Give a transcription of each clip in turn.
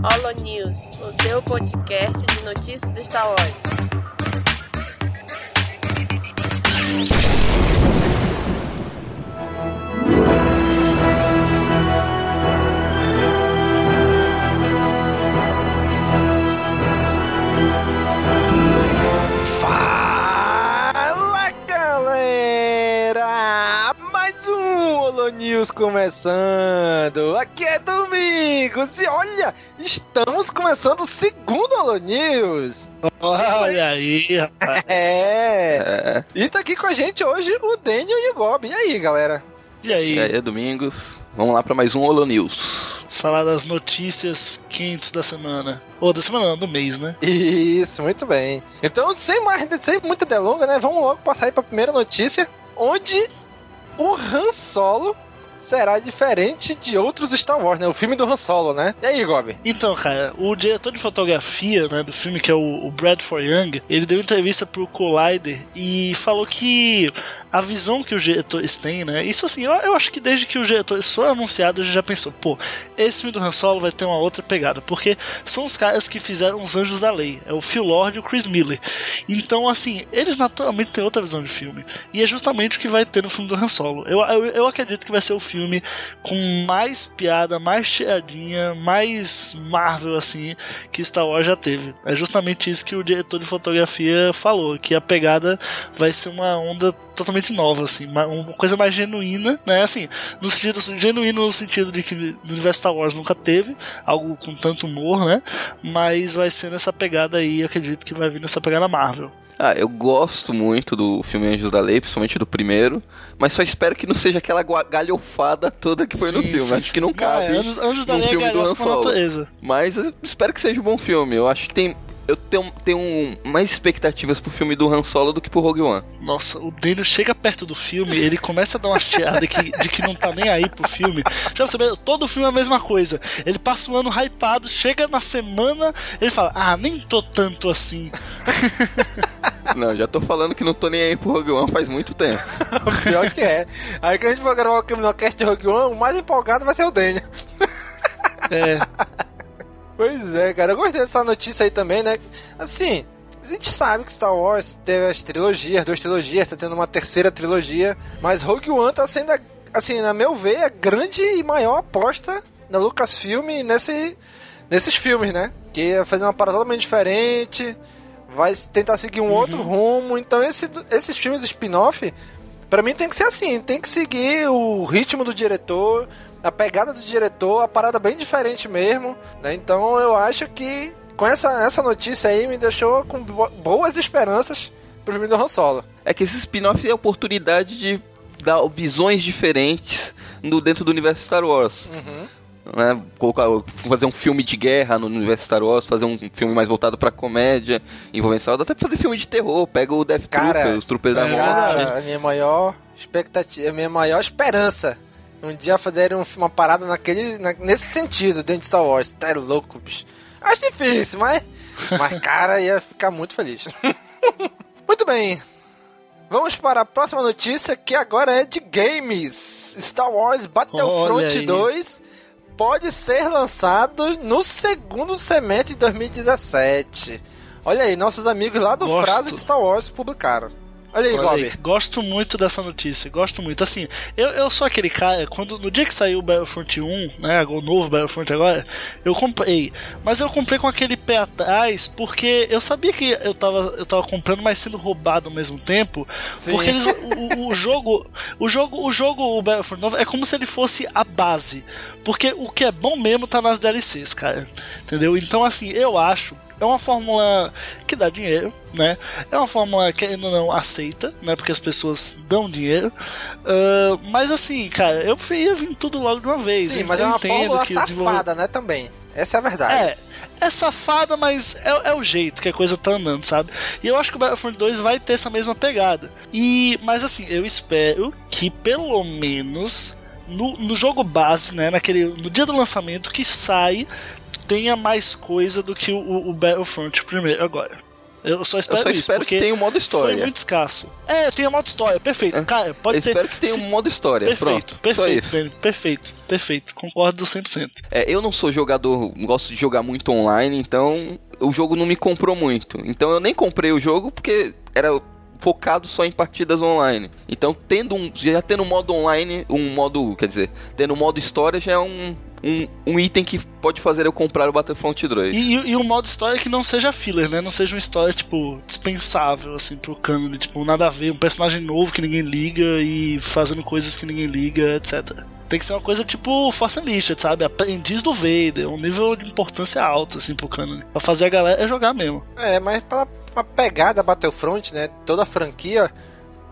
Holo News, o seu podcast de notícias do Star Wars. Fala galera! Mais um Holo News começando! Aqui é Domingos e olha, estamos começando o segundo Holo News! Olha aí, rapaz. É! E tá aqui com a gente hoje o Daniel e o Gob. E aí, galera? E aí? E aí, é Domingos. Vamos lá para mais um Holo News. Vamos falar das notícias quentes da semana. Ou da semana não, do mês, né? Isso, muito bem. Então, sem mais, sem muita delonga, né? Vamos logo passar aí pra primeira notícia, onde o Han Solo será diferente de outros Star Wars, né? O filme do Han Solo, né? E aí, Gob? Então, cara, o diretor de fotografia né, do filme, que é o, Bradford Young, ele deu entrevista pro Collider e falou que a visão que os diretores têm, né? Isso assim, eu, eu acho que desde que os diretores foram anunciados, a gente já pensou, pô, esse filme do Han Solo vai ter uma outra pegada, porque são os caras que fizeram os Anjos da Lei, é o Phil Lord e o Chris Miller. Então, assim, eles naturalmente têm outra visão de filme. E é justamente o que vai ter no filme do Han Solo. Eu, eu, eu acredito que vai ser o filme com mais piada, mais tiradinha, mais Marvel, assim, que Star Wars já teve. É justamente isso que o diretor de fotografia falou, que a pegada vai ser uma onda totalmente nova, assim, uma coisa mais genuína, né? Assim, no sentido genuíno no sentido de que no universo Star Wars nunca teve algo com tanto humor, né? Mas vai ser nessa pegada aí, acredito que vai vir nessa pegada Marvel. Ah, eu gosto muito do filme Anjos da Lei, principalmente do primeiro, mas só espero que não seja aquela galhofada toda que foi sim, no filme. Sim, Acho sim. que não cabe. É, Anjos, Anjos da Lei filme é do Han. Mas espero que seja um bom filme. Eu acho que tem. Eu tenho, tenho mais expectativas pro filme do Han Solo do que pro Rogue One. Nossa, o Daniel chega perto do filme, ele começa a dar uma chiada que, de que não tá nem aí pro filme. Já percebeu? Todo filme é a mesma coisa. Ele passa um ano hypado, chega na semana, ele fala: Ah, nem tô tanto assim. Não, já tô falando que não tô nem aí pro Rogue One faz muito tempo. Pior que é. Aí que a gente for gravar o Criminalcast de Rogue One, o mais empolgado vai ser o Daniel. É, Pois é, cara. Eu gostei dessa notícia aí também, né? Assim, a gente sabe que Star Wars teve as trilogias, duas trilogias, tá tendo uma terceira trilogia, mas Rogue One tá sendo, assim, na meu ver, a grande e maior aposta da Lucasfilm nesse, nesses filmes, né? Que é fazer uma parada totalmente diferente, vai tentar seguir um outro rumo. Então, esse, esses filmes spin-off, pra mim tem que ser assim, tem que seguir o ritmo do diretor, a pegada do diretor, a parada bem diferente mesmo, né? Então eu acho que com essa, essa notícia aí me deixou com bo- boas esperanças pro filme do Han Solo. É que esse spin-off é a oportunidade de dar visões diferentes no, dentro do universo Star Wars. Né? Colocar, fazer um filme de guerra no universo Star Wars, fazer um filme mais voltado pra comédia, envolvendo Star Wars, até fazer filme de terror, pega o Death Cara, Trooper, os Troopers da é Morte. Cara, a minha maior expectativa, a minha maior esperança um dia fazerem um- uma parada naquele, na- nesse sentido dentro de Star Wars. Tá louco, bicho. Acho difícil, mas, mas cara, ia ficar muito feliz. muito bem. Vamos para a próxima notícia que agora é de games. Star Wars Battlefront aí. 2 pode ser lançado no segundo semestre de 2017. Olha aí, nossos amigos lá do Gosto. Frase de Star Wars publicaram. Olha aí, Olha gosto muito dessa notícia, gosto muito. Assim, eu, eu sou aquele cara, quando no dia que saiu o Battlefront 1, né, o novo Battlefront agora, eu comprei. Mas eu comprei com aquele pé atrás, porque eu sabia que eu tava, eu tava comprando, mas sendo roubado ao mesmo tempo. Sim. Porque eles, o, o- jogo, o jogo, o jogo, o Battlefront novo é como se ele fosse a base. Porque o que é bom mesmo tá nas DLCs, cara. Entendeu? Então, assim, eu acho é uma fórmula que dá dinheiro, né? É uma fórmula que ainda não aceita, né? Porque as pessoas dão dinheiro. Ah, mas assim, cara, eu preferia vir tudo logo de uma vez. Sim, Eu mas é uma entendo fórmula que safada, né, também. Essa é a verdade. É, é safada, mas é, é o jeito que a coisa tá andando, sabe? E eu acho que o Battlefront 2 vai ter essa mesma pegada. E, mas assim, eu espero que pelo menos no, no jogo base, né, naquele, no dia do lançamento que sai, tenha mais coisa do que o, o Battlefront primeiro agora. Eu só espero, Eu só isso, espero porque que tenha um modo foi história. muito escasso. É, tem a modo história, perfeito. É. Cara, pode Eu ter. espero que tenha se- um modo história. Perfeito, Pronto. perfeito, isso. Perfeito, perfeito. Concordo 100%. É, eu não sou jogador, gosto de jogar muito online, então o jogo não me comprou muito. Então eu nem comprei o jogo porque era focado só em partidas online. Então tendo um, já tendo um modo online, um modo, quer dizer, tendo um modo história já é um, um, um item que pode fazer eu comprar o Battlefront 2. E, e, um modo história que não seja filler, né? Não seja uma história, tipo, dispensável, assim, pro canon. Tipo, nada a ver, um personagem novo que ninguém liga e fazendo coisas que ninguém liga, etc. Tem que ser uma coisa tipo Force Unleashed, sabe? Aprendiz do Vader, um nível de importância alto, assim, pro canon. Pra fazer a galera jogar mesmo. É, mas pra, pra pegada Battlefront, né? Toda a franquia,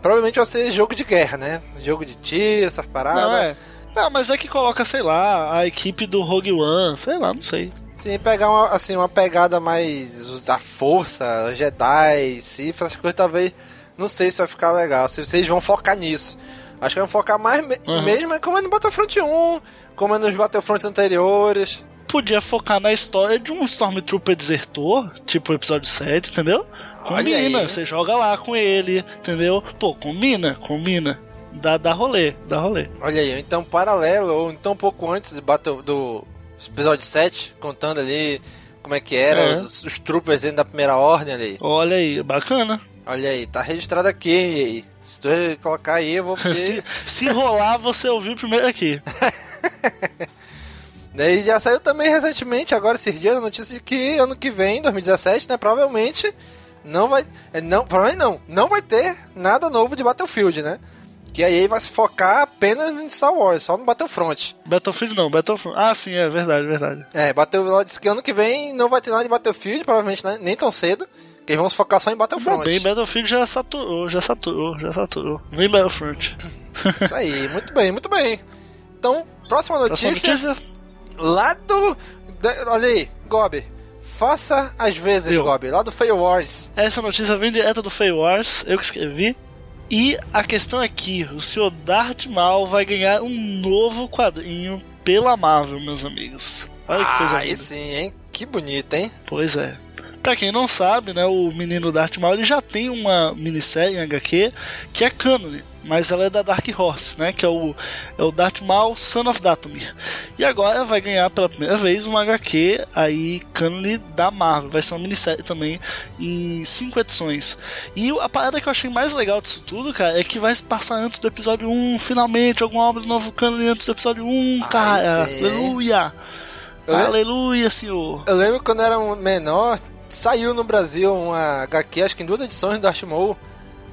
provavelmente vai ser jogo de guerra, né? Jogo de tiro, essas paradas. Não, é. Não, mas é que coloca, sei lá, a equipe do Rogue One, sei lá, não sei. Sim, pegar uma, assim, uma pegada mais usar força, Jedi, Sith, essas coisas talvez. Não sei se vai ficar legal, se vocês vão focar nisso. Acho que vão focar mais me- Uhum. mesmo é como é no Battlefront 1, como é nos Battlefront anteriores. Podia focar na história de um Stormtrooper desertor, tipo o episódio 7, entendeu? Combina, você joga lá com ele, entendeu? Pô, combina, combina. Dá, dá rolê, dá rolê. Olha aí, então paralelo, ou então um pouco antes do, Battle, do episódio 7, contando ali como é que era, É. os, os troopers dentro da primeira ordem ali. Olha aí, bacana. Olha aí, tá registrado aqui, hein. Se tu colocar aí, eu vou se, ver. se rolar, você ouviu primeiro aqui. Daí já saiu também recentemente, agora esses dias, a notícia de que ano que vem, 2017, né, provavelmente não vai. é, Não, provavelmente não, não vai ter nada novo de Battlefield, né? Que aí vai se focar apenas em Star Wars, só no Battlefront. Battlefield não, Battlefront. Ah, sim, é verdade, verdade. É, Battlefield disse que ano que vem não vai ter nada de Battlefield, provavelmente né, nem tão cedo. Que se focar só em Ainda Battlefront. bem, Battlefield já saturou, já saturou, já saturou. Vem Battlefront. Isso aí, muito bem, muito bem. Então, próxima Próxima notícia. notícia? Lá do. olha aí, Gob. Faça às vezes, Eu. Gob. Lá do Fail Wars. Essa notícia vem direto do Fay Wars, eu que escrevi. E a questão é que o Sr. Darth Maul vai ganhar um novo quadrinho pela Marvel, meus amigos. Olha que coisa Ah, aí linda. sim, hein? Que bonito, hein? Pois é. Pra quem não sabe, né, o menino Darth Maul ele já tem uma minissérie em HQ que é cânone, mas ela é da Dark Horse, né, que é o, é o Darth Maul Son of Dathomir. E agora vai ganhar pela primeira vez uma HQ aí cânone da Marvel, vai ser uma minissérie também em cinco edições. E a parada que eu achei mais legal disso tudo, cara, é que vai se passar antes do episódio 1, finalmente, alguma obra do novo cânone antes do episódio 1, Ai, cara. sim. Aleluia! Eu Aleluia, senhor! Eu lembro quando eu era um menor, saiu no Brasil uma HQ, acho que em duas edições do Darth Maul,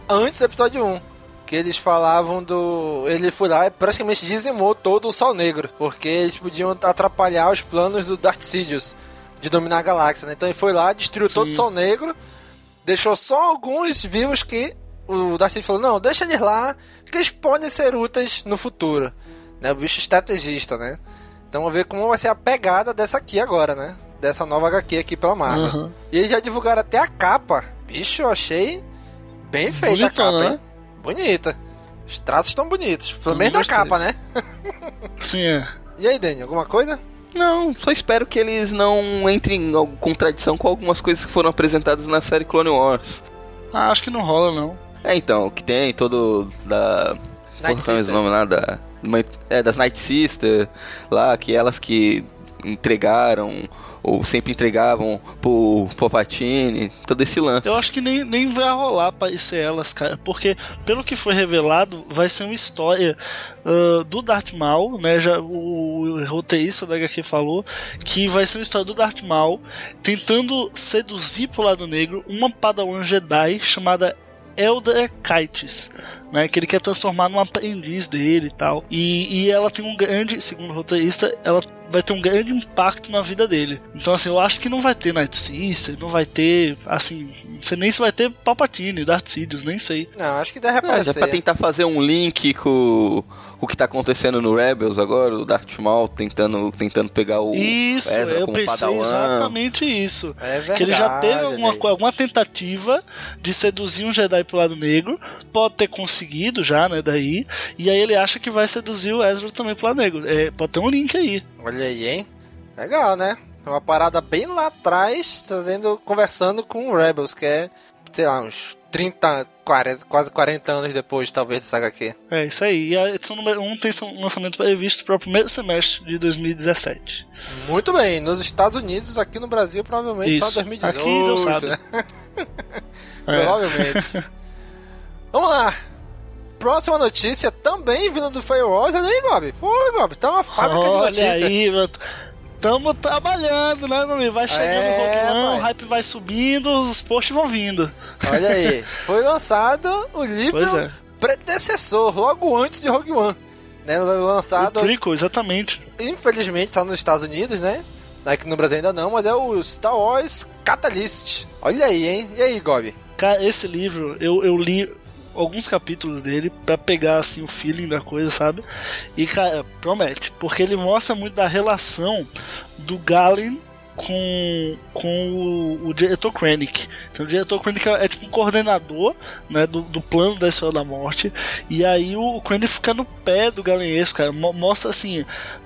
antes do episódio 1. Que eles falavam do. Ele foi lá e praticamente dizimou todo o Sol Negro. Porque eles podiam atrapalhar os planos do Darth Sidious de dominar a galáxia, né? Então ele foi lá, destruiu Sim. todo o Sol Negro, deixou só alguns vivos que o Darth Sidious falou: não, deixa eles lá, que eles podem ser úteis no futuro. Né? O bicho estrategista, né? Então vamos ver como vai ser a pegada dessa aqui agora, né? Dessa nova HQ aqui pela Marvel. Aham. E eles já divulgaram até a capa. Bicho, eu achei bem feita Bonitão, a capa, né? hein? Bonita. Os traços estão bonitos. Pelo Também menos da capa, né? Sim, é. E aí, Dani, alguma coisa? Não, só espero que eles não entrem em contradição com algumas coisas que foram apresentadas na série Clone Wars. Ah, acho que não rola, não. É, então, que tem todo da... Night Sisters. nomes lá da... É, das Night Sister, lá, que elas que entregaram, ou sempre entregavam pro Palpatine, todo esse lance. Eu acho que nem, nem vai rolar aparecer elas, cara. Porque, pelo que foi revelado, vai ser uma história ah, do Darth Maul, né? Já, o, o roteirista da HQ falou que vai ser uma história do Darth Maul tentando seduzir pro lado negro uma Padawan Jedi chamada Elder Kites, né, que ele quer transformar num aprendiz dele e tal. E, e ela tem um grande, segundo o roteirista, ela vai ter um grande impacto na vida dele. Então, assim, eu acho que não vai ter Night Sister, não vai ter, assim, não sei nem se vai ter Palpatine, Darth Sidious, nem sei. Não, acho que deve É, aparecer. já pra tentar fazer um link com, com o que tá acontecendo no Rebels agora, o Darth Maul tentando, tentando pegar o Isso, Ezra eu pensei Padawan. exatamente isso. É verdade. que ele já teve alguma, alguma tentativa de seduzir um Jedi pro lado negro, pode ter conseguido já, né, daí, e aí ele acha que vai seduzir o Ezra também pro lado negro. É, pode ter um link aí. Olha aí, hein? Legal, né? É uma parada bem lá atrás, fazendo, conversando com o Rebels, que é, sei lá, uns 30, 40, quase 40 anos depois, talvez, dessa HQ. É isso aí. E a edição número 1 tem seu lançamento previsto para o primeiro semestre de 2017. Muito bem, nos Estados Unidos, aqui no Brasil, provavelmente Isso. só 2018. Aqui Deus sabe. né? É. Provavelmente. Vamos lá. Próxima notícia, também vindo do Firewalls. Olha aí, Bob. Pô, Bob, tá uma fábrica de Olha notícias. aí, mano. Tamo trabalhando, né, meu amigo? Vai chegando É, o pai. o hype vai subindo, os posts vão vindo. Olha aí. Foi lançado o livro é. predecessor, logo antes de Rogue One. Né, lançado, O prequel, exatamente. infelizmente, só nos Estados Unidos, né? Aqui no Brasil ainda não, mas é o Star Wars Catalyst. Olha aí, hein? E aí, Gob? Cara, esse livro, eu, eu li alguns capítulos dele pra pegar assim o feeling da coisa, sabe? E cara, promete, porque ele mostra muito da relação do Galen com, com o, o diretor Krennic. Então, o diretor Krennic é, é tipo um coordenador né, do, do plano da Estrela da Morte. E aí o, o Krennic fica no pé do Galenesco, cara. Mo- Mostra assim.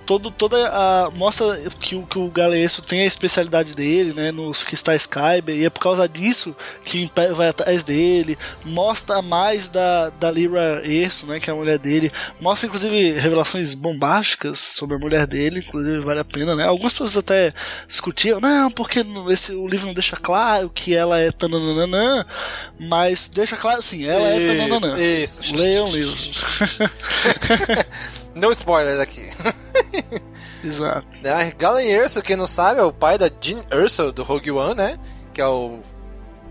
Todo, toda a. Mostra que, o- que o Galeesco tem a especialidade dele, né? Nos Crystais Kyber, e é por causa disso que o Império vai atrás dele. Mostra mais da, da Lyra Erso, né? Que é a mulher dele. Mostra, inclusive, revelações bombásticas sobre a mulher dele, inclusive vale a pena, né? Algumas pessoas até discutiam, não, porque esse, o livro não deixa claro que ela é tananana, mas deixa claro, sim, ela é tananana. Isso. Leiam o livro. No spoilers aqui. Exato. Né, Galen Erso, quem não sabe, é o pai da Jean Erso do Rogue One, né? Que é o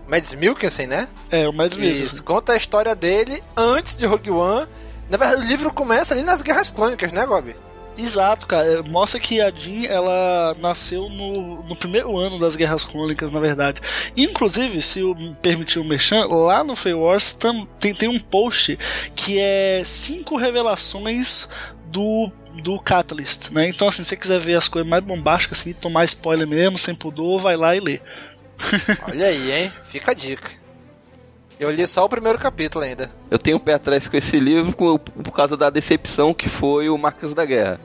Mads Mikkelsen, né? É, o Mads Mikkelsen. conta a história dele antes de Rogue One. Na verdade, o livro começa ali nas Guerras Clônicas, né, Gob? Exato, cara. É, Mostra que a Jean, ela nasceu no, no primeiro ano das Guerras Clônicas, na verdade. Inclusive, se eu permitir o merchan, lá no Fey Wars tem, tem um post que é cinco revelações do do Catalyst, né? Então, assim, se você quiser ver as coisas mais bombásticas, assim, tomar spoiler mesmo, sem pudor, vai lá e lê. Olha aí, hein? Fica a dica. Eu li só o primeiro capítulo ainda. Eu tenho um pé atrás com esse livro com- por causa da decepção que foi o Marcas da Guerra.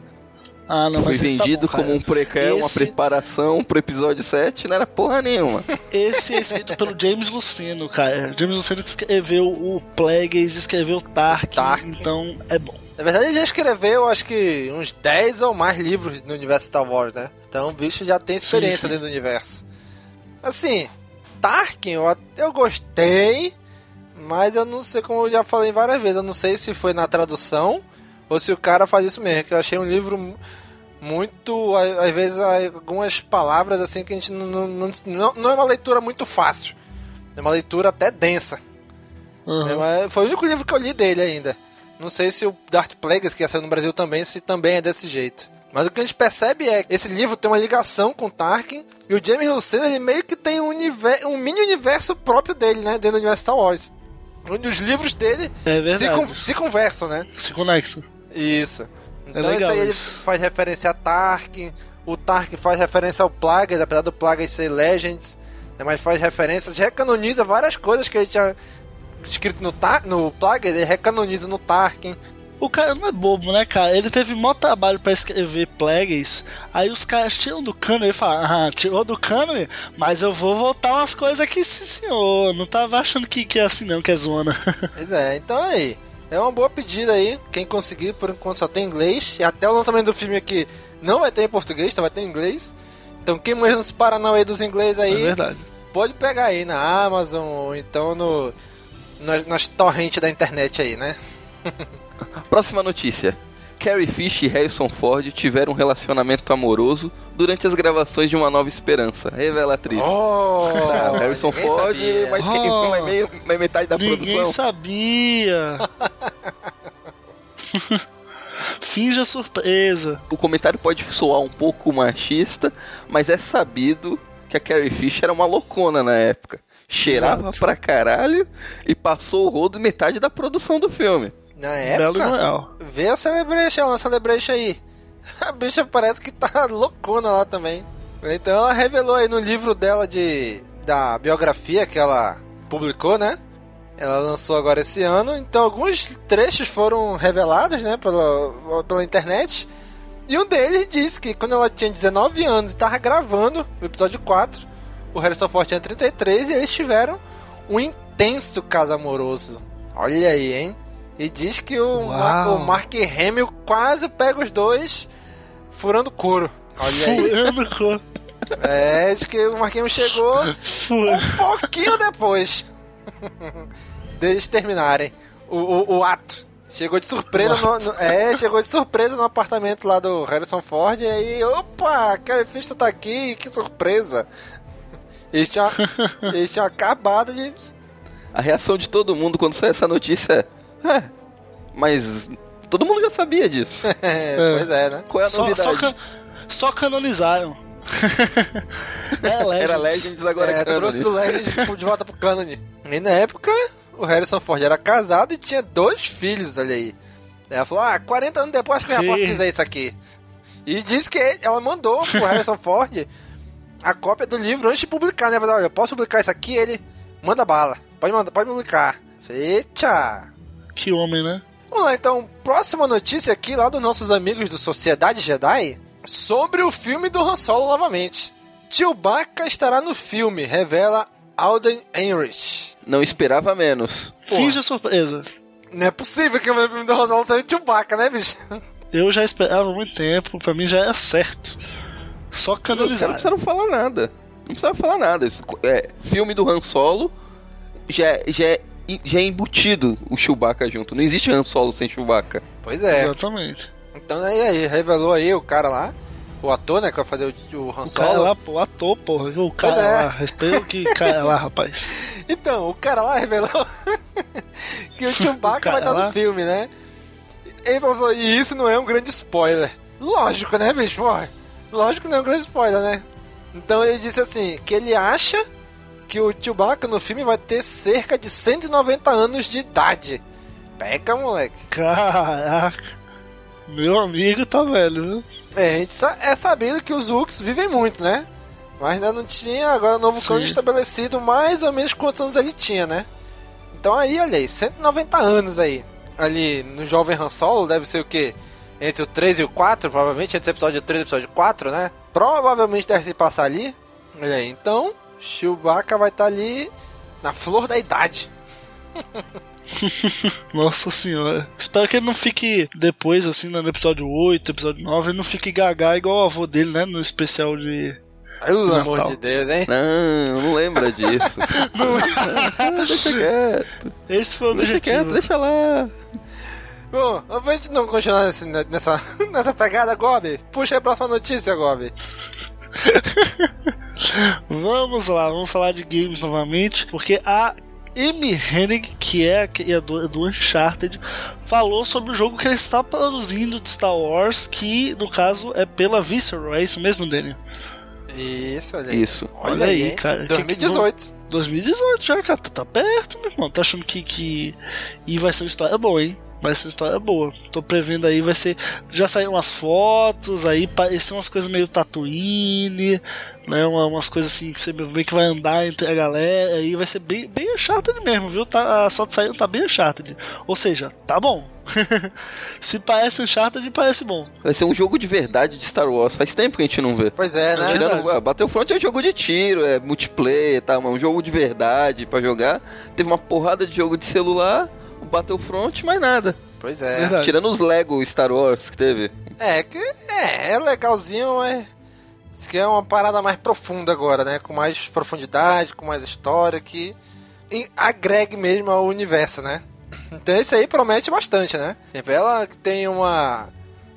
Ah, não, Foi mas esse tá vendido bom, cara. como um prequel, uma Esse- preparação pro episódio 7, não era porra nenhuma. Esse é escrito pelo James Luceno, cara. James Luceno que escreveu o Plagueis, escreveu o Tark, Tark. então é bom. Na verdade, ele já escreveu, acho que, uns 10 ou mais livros no universo Star Wars, né? Então o bicho já tem experiência Sim, sim. dentro do universo. Assim, Tarkin, eu, eu gostei, mas eu não sei, como eu já falei várias vezes, eu não sei se foi na tradução ou se o cara faz isso mesmo, que eu achei um livro mu- muito, às vezes, algumas palavras assim que a gente não, não, não, não- é uma leitura muito fácil. É uma leitura até densa. Uhum. É, foi o único livro que eu li dele ainda. Não sei se o Darth Plagueis, que ia sair no Brasil também, se também é desse jeito. Mas o que a gente percebe é que esse livro tem uma ligação com Tarkin e o James Luceno ele meio que tem um, univer- um mini universo próprio dele, né? Dentro do universo Star Wars. Onde os livros dele É se, con- se conversam, né? Se conecta. Isso. Então legal isso aí isso. ele faz referência a Tarkin, o Tarkin faz referência ao Plagueis, apesar do Plagueis ser Legends, né, mas faz referência, recanoniza várias coisas que ele tinha escrito no, Tar no Plagueis, ele recanoniza no Tarkin. O cara não é bobo, né, cara? Ele teve maior trabalho pra escrever Plagueis. Aí os caras tiram do cano e ele fala: Ah, tirou do cano, mas eu vou voltar umas coisas aqui, sim senhor. Não tava achando que, que é assim, não, que é zona. Pois é, então aí. É uma boa pedida aí. Quem conseguir, por enquanto só tem inglês. E até o lançamento do filme aqui não vai ter em português, só vai ter em inglês. Então quem manja nos Paranauê dos inglês é aí, verdade. pode pegar aí na Amazon ou então no, nas, nas torrentes da internet aí, né? Próxima notícia. Carrie Fisher e Harrison Ford tiveram um relacionamento amoroso durante as gravações de Uma Nova Esperança. Revela a atriz. Oh, Ah, Harrison ninguém Ford, sabia. mas quem Oh. foi meio, meio metade da Ninguém produção. sabia. Finja surpresa. O comentário pode soar um pouco machista, mas é sabido que a Carrie Fisher era uma loucona na época. Cheirava Exato. pra caralho e passou o rodo metade da produção do filme. Na época, vê a Celebration, a Celebration aí. A bicha parece que tá loucona lá também. Então ela revelou aí no livro dela de da biografia que ela publicou, né? Ela lançou agora esse ano. Então alguns trechos foram revelados, né, pela, pela internet. E um deles disse que quando ela tinha 19 anos e tava gravando o episódio 4, o Harrison Ford tinha 33 e eles tiveram um intenso caso amoroso. Olha aí, hein? E diz que o, Ma Uau. o Mark Hamill quase pega os dois furando couro. Olha aí. Furando com. É, diz que o Mark Hamill chegou Fura. um pouquinho depois deles terminarem o, o, o ato. Chegou de surpresa no, no- É, chegou de surpresa no apartamento lá do Harrison Ford e aí, opa, Carrie Fisher tá aqui, que surpresa. Eles tinham acabado de. A reação de todo mundo quando sai essa notícia é. É, mas todo mundo já sabia disso. É, Pois é, né? Qual é a Só, novidade? só, só canonizaram. é Legends. Era Legends, agora é, é trouxe do Legends de volta pro Canon. E na época, o Harrison Ford era casado e tinha dois filhos, olha aí. Ela falou, ah, 40 anos depois acho que minha foto quiser isso aqui. E disse que ela mandou pro Harrison Ford a cópia do livro antes de publicar, né? Falou, olha, eu posso publicar isso aqui? Ele, manda bala. Pode mandar, pode publicar. Eita! Que homem, né? Vamos lá, então, próxima notícia aqui lá dos nossos amigos do Sociedade Jedi sobre o filme do Han Solo novamente. Chewbacca estará no filme, revela Alden Enrich. Não esperava menos. Finge surpresa. Não é possível que o filme do Han Solo seja o Chewbacca, né, bicho? Eu já esperava há muito tempo, pra mim já era certo. Só caras não canonizar. precisaram falar nada. Não precisaram falar nada. Esse, é, filme do Han Solo já, é- já, é, já é embutido o Chewbacca junto. Não existe Han Solo sem Chewbacca. Pois é. Exatamente. Então aí, aí, revelou aí o cara lá, o ator, né, que vai fazer o, o Han O cara Solo. lá, pô, ator, porra. O cara é. lá, respeita o que cara lá, rapaz. Então, o cara lá revelou que o Chewbacca cara vai estar lá? no filme, né? Ele falou assim, e isso não é um grande spoiler. Lógico, né, bicho? Porra, Lógico que não é um grande spoiler, né? Então ele disse assim, que ele acha que o Chewbacca no filme vai ter cerca de 190 anos de idade. Pega, moleque. Caraca. Meu amigo tá velho, viu? É, a gente é sabido que os Wooks vivem muito, né? Mas ainda não tinha agora o novo Sim. estabelecido mais ou menos quantos anos ele tinha, né? Então aí, olha aí, 190 anos aí. Ali no Jovem Han Solo deve ser o quê? Entre o 3 e o 4, provavelmente, entre o episódio 3 e o episódio 4, né? Provavelmente deve se passar ali. Olha aí, então, Chewbacca vai estar ali na flor da idade. Nossa senhora. Espero que ele não fique depois, assim, no episódio 8, episódio 9, ele não fique gaga igual o avô dele, né? No especial de. Pelo Natal. amor de Deus, hein? Não, não lembra disso. deixa quieto. Esse foi o Deixa quieto, objetivo. deixa lá. Bom, pra gente não continuar nesse- nessa, nessa pegada, Gobi, puxa aí a próxima notícia, Gobi. Vamos lá, vamos falar de games novamente, porque a Amy Hennig, que é a criadora do Uncharted, falou sobre o jogo que ela está produzindo de Star Wars, que no caso é pela Visceral, é isso mesmo, Daniel? Isso, olha aí. Isso. Olha aí, hein? cara, que- que- 2018. 2018 já, cara, tá, tá perto, meu irmão. Tá achando que, que. E vai ser uma história boa, hein? Vai ser uma história boa. Tô prevendo aí, vai ser. Já saíram umas fotos, aí parecem umas coisas meio Tatooine, né? Uma- umas coisas assim que você vê que vai andar entre a galera. Aí vai ser bem, bem Uncharted mesmo, viu? Tá, a foto saindo tá bem Uncharted. Ou seja, tá bom. Se parece Uncharted, parece bom. Vai ser um jogo de verdade de Star Wars. Faz tempo que a gente não vê. Pois é, né? Tirando, ah, Battlefront é um jogo de tiro, é multiplayer, tá? Mas é um jogo de verdade pra jogar. Teve uma porrada de jogo de celular, Battlefront, mais nada. Pois é. Verdade. Tirando os Lego Star Wars que teve. É, que é, é legalzinho, mas que é uma parada mais profunda agora, né? Com mais profundidade, com mais história, que e agregue mesmo ao universo, né? Então isso aí promete bastante, né? Ela que tem uma...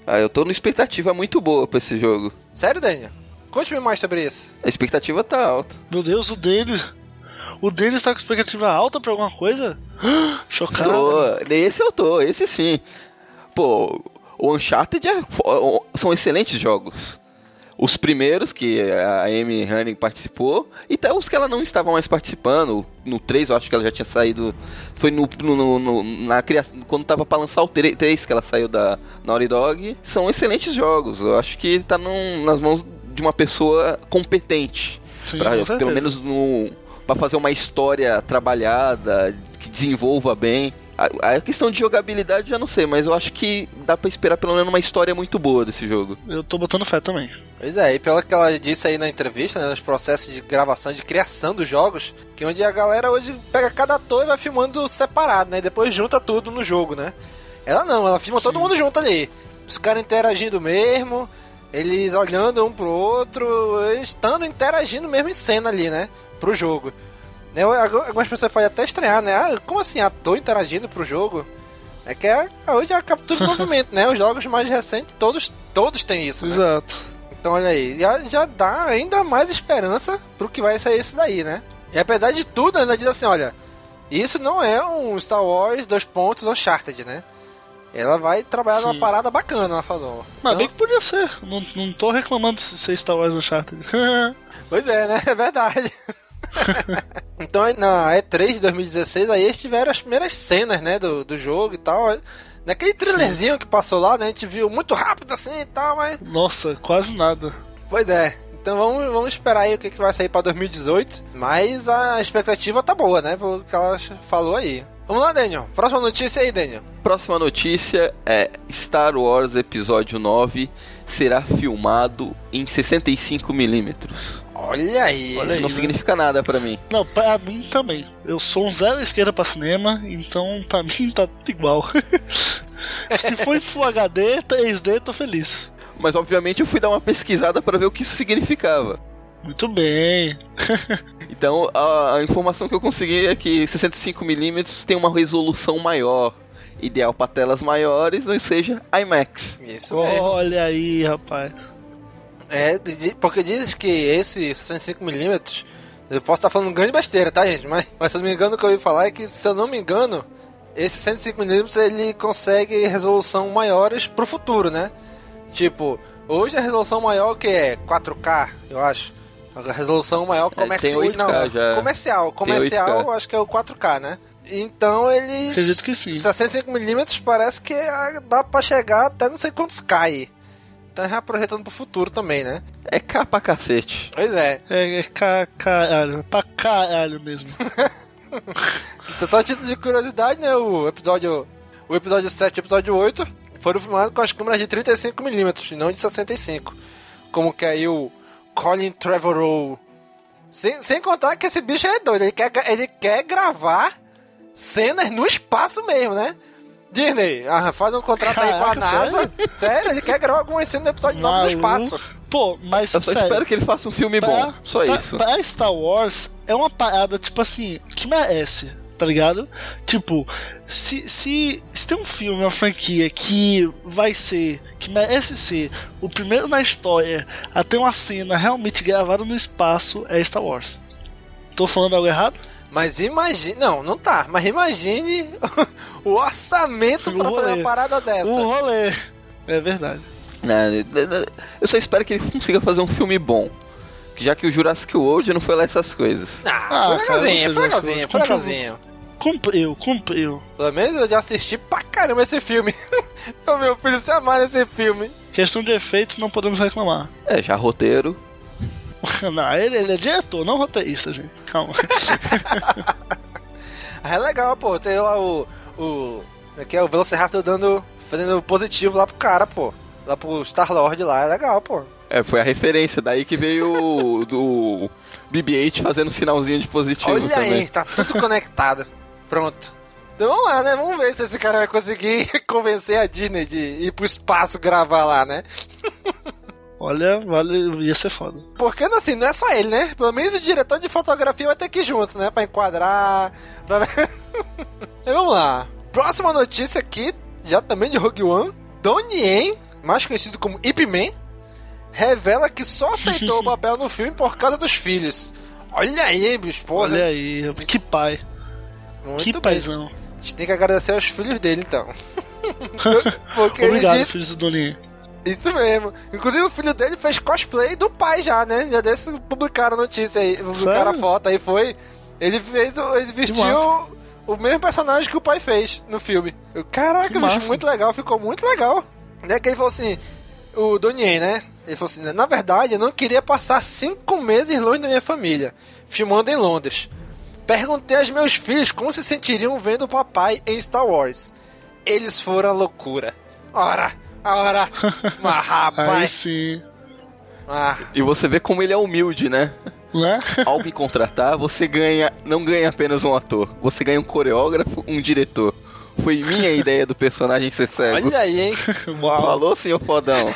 Ah, eu tô numa expectativa muito boa pra esse jogo. Sério, Daniel? Conte-me mais sobre isso. A expectativa tá alta. Meu Deus, o dele. O dele está com expectativa alta pra alguma coisa? Chocado. Tô, esse eu tô, esse sim. Pô, o Uncharted é são excelentes jogos. Os primeiros que a Amy Hennig participou, e até os que ela não estava mais participando. No 3 eu acho que ela já tinha saído. Foi no, no- no- na criação. Quando tava pra lançar o 3 que ela saiu da Naughty Dog. São excelentes jogos. Eu acho que tá num- nas mãos de uma pessoa competente. Sim, Pra- pelo menos no, pra fazer uma história trabalhada, que desenvolva bem. A, a questão de jogabilidade eu já não sei, mas eu acho que dá pra esperar pelo menos uma história muito boa desse jogo. Eu tô botando fé também. Pois é, e pelo que ela disse aí na entrevista, né, nos processos de gravação, de criação dos jogos, que onde a galera hoje pega cada ator e vai filmando separado, né, e depois junta tudo no jogo, né. Ela não, ela filma Sim. todo mundo junto ali. Os caras interagindo mesmo, eles olhando um pro outro, estando interagindo mesmo em cena ali, né, pro jogo. Né, Algumas pessoas podem até estranhar, né, ah, como assim, ator interagindo pro jogo? É que é, hoje é a captura de movimento, né, os jogos mais recentes, todos, todos têm isso, né? Exato. Então olha aí, já, já dá ainda mais esperança pro que vai sair esse daí, né? E apesar de tudo, ainda diz assim, olha, isso não é um Star Wars dois pontos Uncharted, né? Ela vai trabalhar Sim. numa parada bacana, ela falou. Mas Então- bem que podia ser. Não, não tô reclamando se ser Star Wars Uncharted. Pois é, né? É verdade. Então aí na E3 de 2016 aí eles tiveram as primeiras cenas, né, do, do jogo e tal. Naquele trailerzinho que passou lá, né, a gente viu muito rápido assim e tal, mas... Nossa, quase nada. Pois é. Então vamos, vamos esperar aí o que, que vai sair pra 2018. Mas a expectativa tá boa, né, pelo que ela falou aí. Vamos lá, Daniel. Próxima notícia aí, Daniel. Próxima notícia é Star Wars Episódio 9 será filmado em 65mm. Olha aí. Olha Isso aí, não né? significa nada pra mim. Não, pra mim também. Eu sou um zero esquerda pra cinema, então pra mim tá igual. Se for em Full HD, 3D, tô feliz. Mas obviamente eu fui dar uma pesquisada pra ver o que isso significava. Muito bem. Então a, a informação que eu consegui é que 65mm tem uma resolução maior, ideal para telas maiores, ou seja, IMAX. Isso mesmo. Olha aí, rapaz. É, porque diz que esse 65mm, eu posso estar falando grande besteira, tá, gente? Mas, mas se eu não me engano, o que eu ouvi falar é que, se eu não me engano, esse 105mm ele consegue resolução maiores pro futuro, né? Tipo, hoje a resolução maior que é 4K, eu acho. A resolução maior É, comercial. tem 8K não, já. Comercial. Comercial, 8K. acho que é o 4K, né? Então eles. Acredito que sim. 65mm parece que ah, dá pra chegar até não sei quantos K Então já projetando pro futuro também, né? É K pra cacete. Pois é. É, é ca, caralho, pra caralho mesmo. Então, só a título de curiosidade, né? O episódio. O episódio 7 e o episódio 8 foram filmados com as câmeras de 35mm e não de 65. Como que aí o Colin Trevorrow. Sem, sem contar que esse bicho é doido, ele quer, ele quer gravar cenas no espaço mesmo, né? Disney, ah, faz um contrato aí com a Caraca, NASA. sério? Sério? ele quer gravar algumas cenas no episódio 9 no Maluco. espaço. Pô, mas Eu só sério, espero que ele faça um filme bom. pra- Só pra- isso. Pra Star Wars é uma parada, tipo assim, que merece, tá ligado? Tipo, se, se, se tem um filme, uma franquia que vai ser, que merece ser o primeiro na história a ter uma cena realmente gravada no espaço, é Star Wars. Tô falando algo errado? Mas imagine. Não, não tá. Mas imagine o orçamento O pra fazer uma parada dessa. O rolê. É verdade. Né, Eu só espero que ele consiga fazer um filme bom. Já que o Jurassic World não foi lá essas coisas. Ah, Ah, foi legalzinho, não foi legalzinho, foi legalzinho. Cumpriu, cumpriu. Pelo menos eu já assisti pra caramba esse filme. o meu filho se amar nesse filme. Questão de efeitos, não podemos reclamar. É, já roteiro. não, ele, ele é diretor, não roteirista, gente. Calma. É legal, pô. Tem lá o. O. Aqui é o Velociraptor dando. Fazendo positivo lá pro cara, pô. Lá pro Star Lord lá. É legal, pô. É, foi a referência. Daí que veio o do BB-8 fazendo sinalzinho de positivo Olha também. aí, tá tudo conectado. Pronto. Então vamos lá, né? Vamos ver se esse cara vai conseguir convencer a Disney de ir pro espaço gravar lá, né? Olha, vale, ia ser foda. Porque assim, não é só ele, né? Pelo menos o diretor de fotografia vai ter que ir junto, né? Pra enquadrar. Pra... ver. vamos lá. Próxima notícia aqui, já também de Rogue One. Donnie Yen, mais conhecido como Ip Man, revela que só aceitou o papel no filme por causa dos filhos. Olha aí, bicho, porra. Olha aí, que pai. Muito que bem. paizão. A gente tem que agradecer aos filhos dele, então. Obrigado, disse- filhos do Doninho. Isso mesmo. Inclusive o filho dele fez cosplay do pai já, né? Já desse publicaram a notícia aí, publicaram a Sério? foto aí, foi. Ele fez, ele vestiu o, mesmo personagem que o pai fez no filme. Eu, Caraca, bicho, muito legal, ficou muito legal. Né, que ele falou assim, o Donnie, né? Ele falou assim, na verdade, eu não queria passar cinco meses longe da minha família, filmando em Londres. Perguntei aos meus filhos como se sentiriam vendo o papai em Star Wars. Eles foram a loucura. Ora, ora, mas Aí rapaz. sim. Ah, E você vê como ele é humilde, né? Né? Ao me contratar, você ganha, não ganha apenas um ator, você ganha um coreógrafo, um diretor. Foi minha ideia do personagem ser cego. olha aí, hein? Uau. Falou, senhor fodão?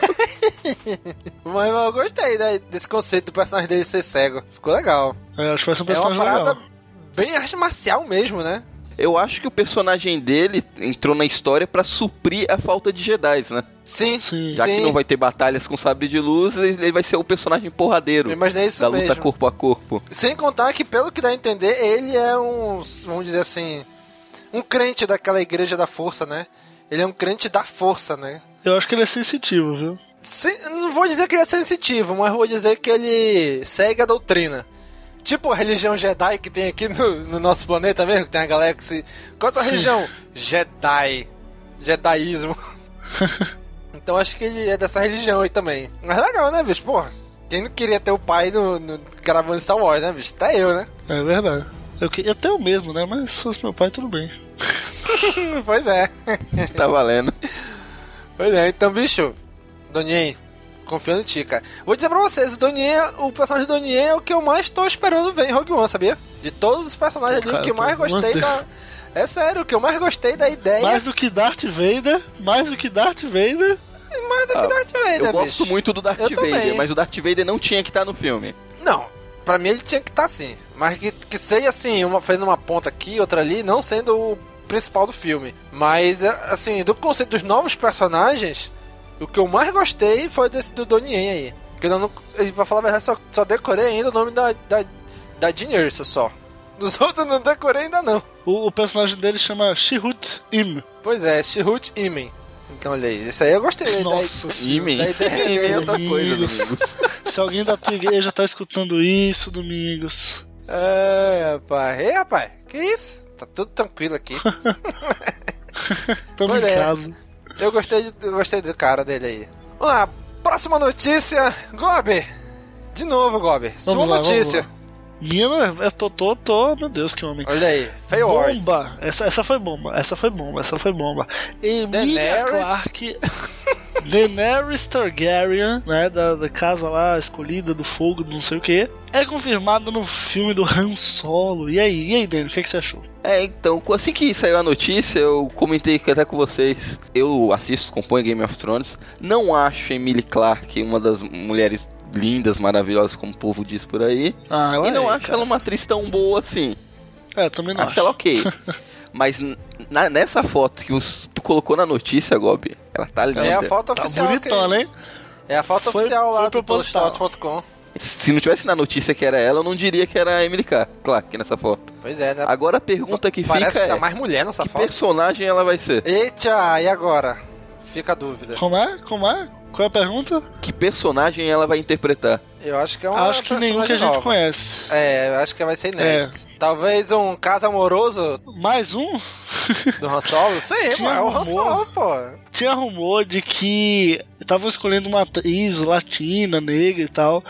Mas eu gostei né, desse conceito do personagem dele ser cego. Ficou legal. É, acho que vai ser um É uma personagem parada legal. bem arte marcial mesmo, né? Eu acho que o personagem dele entrou na história pra suprir a falta de Jedi, né? Sim, Sim. Já que não vai ter batalhas com sabre de luz, ele vai ser o personagem porradeiro Eu imaginei isso da luta mesmo. corpo a corpo. Sem contar que, pelo que dá a entender, ele é um, vamos dizer assim, um crente daquela igreja da força, né? Ele é um crente da força, né? Eu acho que ele é sensitivo, viu? Sem- não vou dizer que ele é sensitivo, mas vou dizer que ele segue a doutrina. Tipo a religião Jedi que tem aqui no, no nosso planeta mesmo, que tem a galera que se. Qual é a religião? Jedi. Jedaísmo. então acho que ele é dessa religião aí também. Mas legal, né, bicho? Porra, quem não queria ter o pai no, no gravando Star Wars, né, bicho? Até eu, né? É verdade. Eu queria até o mesmo, né? Mas se fosse meu pai, tudo bem. pois é. Tá valendo. Pois é, então, bicho, Donien, confio em ti, cara. Vou dizer pra vocês, o o personagem do Donien é o que eu mais tô esperando ver em Rogue One, sabia? De todos os personagens ali, Cara, o que eu mais gostei da... É sério, o que eu mais gostei da ideia Mais do que Darth Vader, mais do que Darth Vader. mais do que Ah, Darth Vader, Eu gosto bicho. muito do Darth Eu Vader, também. mas o Darth Vader não tinha que estar no filme. Não, pra mim ele tinha que estar assim. Mas que, que seja assim, uma, fazendo uma ponta aqui, outra ali, não sendo o principal do filme. Mas, é, assim, do conceito dos novos personagens, o que eu mais gostei foi desse do Donnie aí. Que eu não. Pra falar a verdade, só, só decorei ainda o nome da, da, da Jean Erso só. Dos outros eu não decorei ainda não. O, o personagem dele chama Shihut Im. Pois é, Shihut Imen. Então olha aí, esse aí eu gostei. Nossa da, senhora. Imen. Imen é outra coisa, Amigos. Domingos. Se alguém da tua igreja tá escutando isso, Domingos. Ai, rapaz. Ei, rapaz, que isso? Tá tudo tranquilo aqui. Tamo Pois em é. casa. Eu gostei, eu gostei do cara dele aí. Vamos lá, próxima notícia. Gober. De novo, Gober. Sua lá, notícia. Vamos lá. Minha, eu tô, tô, tô, meu Deus, que homem. Olha aí, Wars. Bomba! Essa, essa foi bomba, essa foi bomba, essa foi bomba. Emilia Daenerys. Clarke, Daenerys Targaryen, né, da, da casa lá escolhida do fogo, do não sei o que, é confirmada no filme do Han Solo. E aí, e aí, Daniel, o que, que você achou? É, então, assim que saiu a notícia, eu comentei até com vocês. Eu assisto, componho Game of Thrones. Não acho Emily Clarke uma das mulheres lindas, maravilhosas, como o povo diz por aí. Ah, e não é, acho cara. ela uma atriz tão boa assim. É, também não Acho, acho. ela ok. Mas na- nessa foto que os- tu colocou na notícia, Gobi, ela tá linda. É a foto Tá oficial. bonitona, que- hein? É a foto Foi- oficial lá do. Postals.com. Se não tivesse na notícia que era ela, eu não diria que era a Emily Clarke Clarke nessa foto. Pois é, né? Agora a pergunta que Parece fica que tá é, mais mulher nessa que foto. personagem ela vai ser? Eita, e agora? Fica a dúvida. Como é? Como é? Qual é a pergunta? Que personagem ela vai interpretar? Eu acho que é uma acho que nenhum que a gente nova. conhece. É, eu acho que vai ser inédito. Talvez um caso amoroso Mais um? do Han Solo? Sim, Tinha pô, é o Han. Solo, pô. Tinha rumor de que estavam escolhendo uma atriz latina, negra e tal,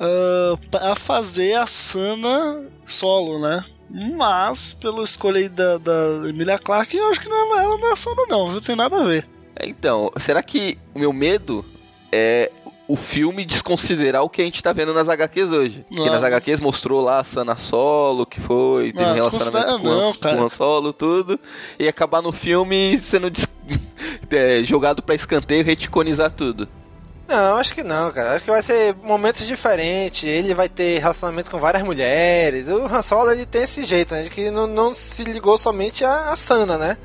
ah, pra fazer a Sana solo, né? Mas, pela escolha aí da, da Emilia Clarke, eu acho que não é, ela não é a Sana não, viu? Tem nada a ver. Então, será que o meu medo é o filme desconsiderar o que a gente tá vendo nas HQs hoje? Porque nas HQs mostrou lá a Sana Solo, que foi, teve um relacionamento com, o Han- não, cara. com o Han Solo, tudo, e acabar no filme sendo é, jogado pra escanteio e reticonizar tudo. Não, acho que não, cara. Acho que vai ser momentos diferentes. Ele vai ter relacionamento com várias mulheres. O Han Solo, ele tem esse jeito, né? De que não, não se ligou somente a, a Sana, né?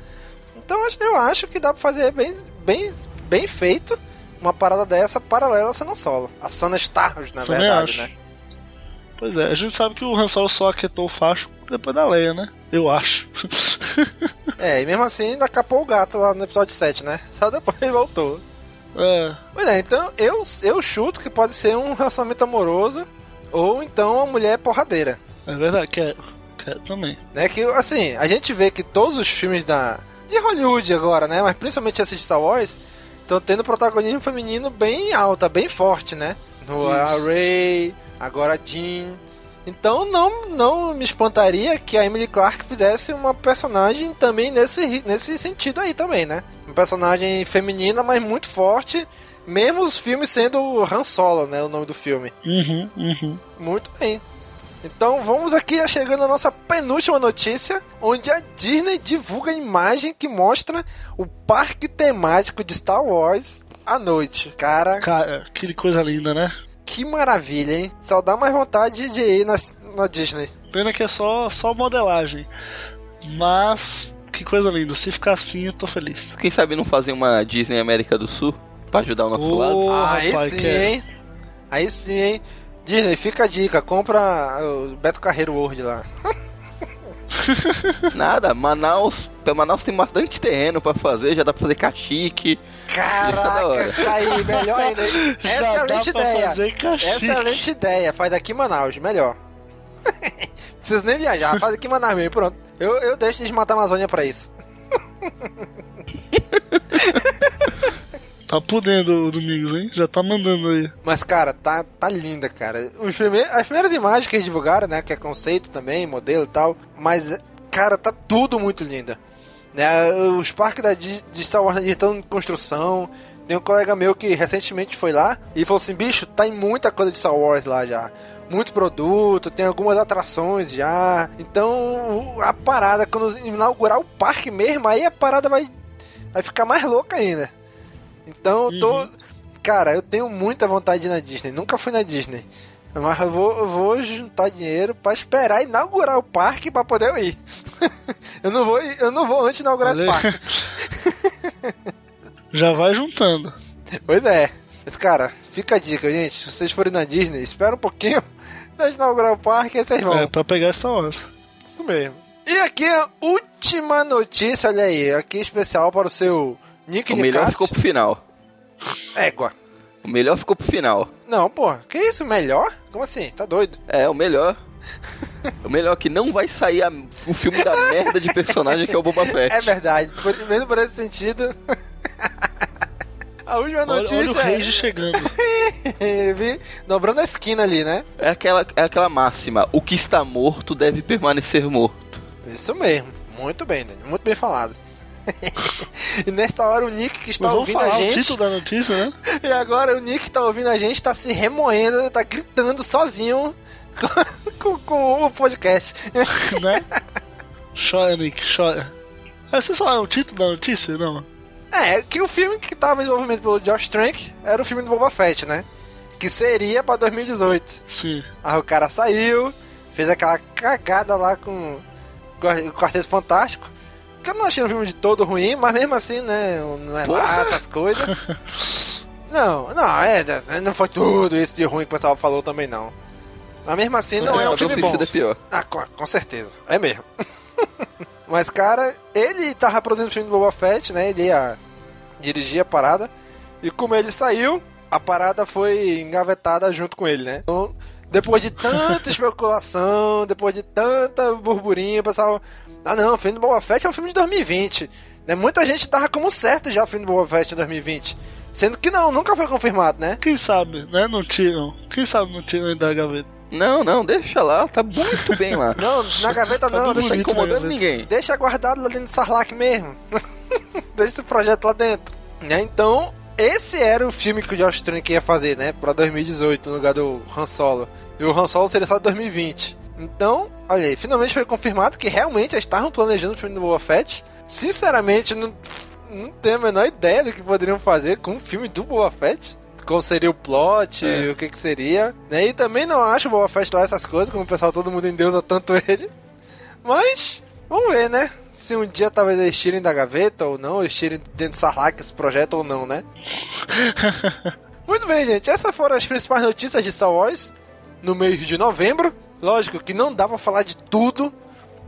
Então eu acho que dá pra fazer bem, bem, bem feito uma parada dessa paralela a Sana Solo. A Sana Stars, na Também verdade, acho. né? Pois é, a gente sabe que o Han Solo só aquietou o facho depois da Leia, né? Eu acho. É, e mesmo assim ainda capou o gato lá no episódio 7, né? Só depois ele voltou. é, Pois é, então eu, eu chuto que pode ser um relacionamento amoroso ou então uma mulher porradeira. é verdade, quero. Quero também. Né? Que assim, a gente vê que todos os filmes da. De Hollywood agora, né? Mas principalmente esses de Star Wars, estão tendo protagonismo feminino bem alta, bem forte, né? No, a. Rey, agora a Jean. Então não, não me espantaria que a Emily Clark fizesse uma personagem também nesse, nesse sentido aí também, né? Uma personagem feminina, mas muito forte, mesmo os filmes sendo Han Solo, né? O nome do filme. Uhum, uhum. Muito bem. Então vamos aqui chegando à nossa penúltima notícia, onde a Disney divulga a imagem que mostra o parque temático de Star Wars à noite. Cara, Cara, que coisa linda, né? que maravilha, hein? Só dá mais vontade de ir na, na Disney. Pena que é só, só modelagem. Mas, que coisa linda. Se ficar assim, eu tô feliz. Quem sabe não fazer uma Disney América do Sul pra ajudar o nosso lado? Ô, Aí rapaz, sim, que hein? Aí sim, hein? Disney, fica a dica, compra o Beto Carreiro World lá. Nada, Manaus, Manaus tem bastante terreno pra fazer, já dá pra fazer cachique. É da hora. Caraca, tá aí, melhor ainda. Excelente ideia. fazer cachique. Excelente ideia, faz daqui Manaus, melhor. Precisa nem viajar, faz aqui em Manaus mesmo, pronto. Eu, eu deixo de desmatar a Amazônia pra isso. Tá podendo o Domingos, hein? Já tá mandando aí. Mas, cara, tá, tá linda, cara. Os prime- as primeiras imagens que eles divulgaram, né? Que é conceito também, modelo e tal. Mas, cara, tá tudo muito linda. Né, os parques da, de Star Wars estão em construção. Tem um colega meu que recentemente foi lá e falou assim: bicho, tá em muita coisa de Star Wars lá já. Muito produto, tem algumas atrações já. Então, a parada, quando inaugurar o parque mesmo, aí a parada vai, vai ficar mais louca ainda. Então, eu tô. Uhum. Cara, eu tenho muita vontade de ir na Disney. Nunca fui na Disney. Mas eu vou, eu vou juntar dinheiro pra esperar inaugurar o parque pra poder eu ir. eu não vou, eu não vou antes inaugurar esse Olha aí. parque. Já vai juntando. Pois é. Mas, cara, fica a dica, gente. Se vocês forem na Disney, espera um pouquinho. Deixa inaugurar o parque e vocês vão. É, pra pegar Star Wars. Isso mesmo. E aqui a última notícia, olha aí. Aqui especial para o seu Nick O melhor ficou pro final. Égua. O melhor ficou pro final. Não, pô. Que isso? Melhor? Como assim? Tá doido? É, o melhor. o melhor é que não vai sair a- o filme da merda de personagem que é o Boba Fett. É verdade. Mesmo por esse sentido. a última Olha, notícia. olha o Rage chegando. é... Vi dobrando a esquina ali, né? É aquela, é aquela máxima: o que está morto deve permanecer morto. Isso mesmo. Muito bem, Dani. Muito bem falado. e nesta hora o Nick que está ouvindo a falar o gente. título da notícia, né? E agora o Nick que tá ouvindo a gente tá se remoendo, tá gritando sozinho com, com- com o podcast. né? Chora, Nick, chora. Você só é o título da notícia? Não. É, que o filme que tava em desenvolvimento pelo Josh Trank era o filme do Boba Fett, né? Que seria pra 2018. Sim. Aí o cara saiu, fez aquela cagada lá com o Quarteto Fantástico. Eu não achei um filme de todo ruim, mas mesmo assim, né? Não é lá Porra. essas coisas. não, não, é, não foi tudo isso de ruim que o pessoal falou também, não. Mas mesmo assim, não é, um Mas o filme bom. é pior. Ah, com, com certeza. É mesmo. Mas, cara, ele tava produzindo o filme do Boba Fett, né? Ele ia dirigir a parada. E como ele saiu, a parada foi engavetada junto com ele, né? Então, depois de tanta especulação, depois de tanta burburinho, o pessoal. Ah, não, o filme do Boba Fett é um filme de 2020. Né? Muita gente tava como certo já o filme do Boba Fett em 2020. Sendo que não, nunca foi confirmado, né? Quem sabe, né? Não tiram. Quem sabe não tiram ainda da gaveta. Não, não, deixa lá, tá muito bem lá. Não, na gaveta Tá não, deixa tá incomodando ninguém. Deixa guardado lá dentro do Sarlacc mesmo. Deixa esse projeto lá dentro. Né? Então, esse era o filme que o Josh Trank ia fazer, né? Pra 2018, no lugar do Han Solo. E o Han Solo seria só 2020. Então, olha aí, finalmente foi confirmado que realmente eles estavam planejando o filme do Boba Fett. Sinceramente, não, não tenho a menor ideia do que poderiam fazer com o filme do Boba Fett. Qual seria o plot, É. o que que seria. Né? E também não acho o Boba Fett lá essas coisas, como o pessoal todo mundo endeusa tanto ele. Mas, vamos ver, né? Se um dia talvez eles tirem da gaveta ou não, eles tirem dentro do Sarlacc esse projeto ou não, né? Muito bem, gente. Essas foram as principais notícias de Star Wars no mês de novembro. Lógico que não dá pra falar de tudo.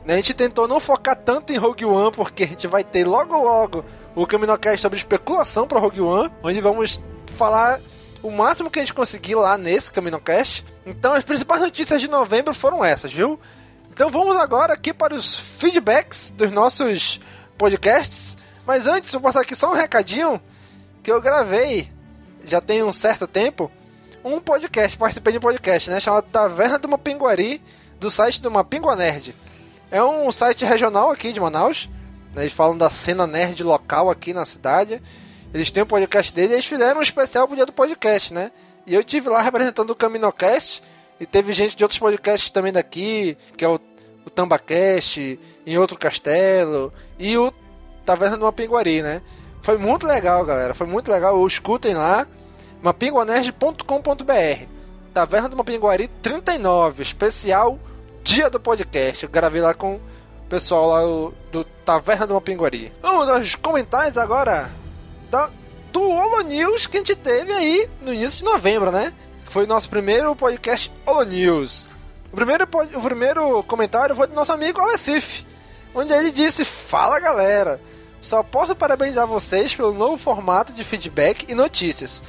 né? A gente tentou não focar tanto em Rogue One, porque a gente vai ter logo logo o CaminoCast sobre especulação para Rogue One, onde vamos falar o máximo que a gente conseguir lá nesse CaminoCast. Então as principais notícias de novembro foram essas, viu? Então vamos agora aqui para os feedbacks dos nossos podcasts. Mas antes, vou passar aqui só um recadinho que eu gravei já tem um certo tempo um podcast, participei de um podcast, né? Chamado Taverna do Mapinguari, do site do Mapingua Nerd. É um site regional aqui de Manaus. né? Eles falam da cena nerd local aqui na cidade. Eles têm um podcast dele e eles fizeram um especial pro dia do podcast, né? E eu tive lá representando o Caminocast. E teve gente de outros podcasts também daqui, que é o, o Tambacast, em outro castelo. E o Taverna do Mapinguari, né? Foi muito legal, galera. Foi muito legal. Escutem lá. mapinguanerd.com.br Taverna do Mapinguari 39, especial dia do podcast. Eu gravei lá com o pessoal lá do, do Taverna do Mapinguari. Vamos aos comentários agora da, do Holo News que a gente teve aí no início de novembro, né? Foi o nosso primeiro podcast Holo News. O primeiro, o primeiro comentário foi do nosso amigo Alessif, onde ele disse: Fala galera, só posso parabenizar vocês pelo novo formato de feedback e notícias.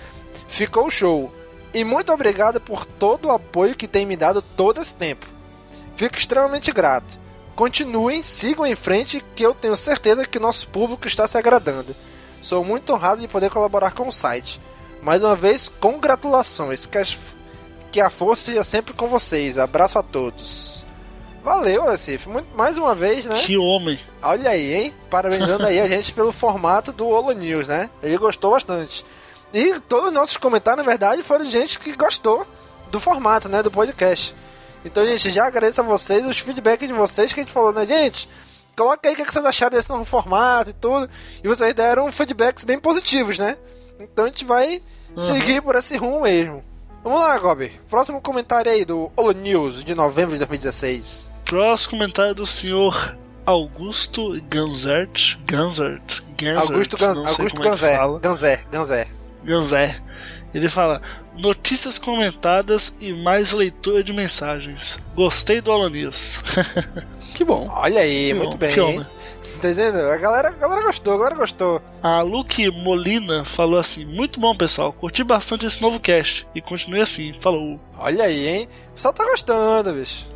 Ficou show. E muito obrigado por todo o apoio que tem me dado todo esse tempo. Fico extremamente grato. Continuem, sigam em frente, que eu tenho certeza que nosso público está se agradando. Sou muito honrado de poder colaborar com o site. Mais uma vez, congratulações. Que, as- que a força seja sempre com vocês. Abraço a todos. Valeu, Alessif. Mais uma vez, né? Que homem. Olha aí, hein? Parabenizando aí a gente pelo formato do Holo News, né? Ele gostou bastante. E todos os nossos comentários, na verdade, foram de gente que gostou do formato, né? Do podcast. Então, gente, já agradeço a vocês, os feedbacks de vocês que a gente falou, né, gente? Coloca aí o que vocês acharam desse novo formato e tudo. E vocês deram feedbacks bem positivos, né? Então a gente vai seguir por esse rumo mesmo. Vamos lá, Gobi. Próximo comentário aí do Holo News de novembro de 2016. Próximo comentário do senhor Augusto Ganzert. Ganzert. Ganzert. Augusto, Gan não sei Augusto como é que fala. Ganzé. Ganzé. Ele fala: Notícias comentadas e mais leitura de mensagens. Gostei do Alan News. Que bom. Olha aí, Que muito bom, bem. que homem. Entendendo? A galera, a galera gostou, a galera gostou. A Luke Molina falou assim: Muito bom, pessoal. Curti bastante esse novo cast. E continue assim. Falou. Olha aí, hein? O pessoal tá gostando, bicho.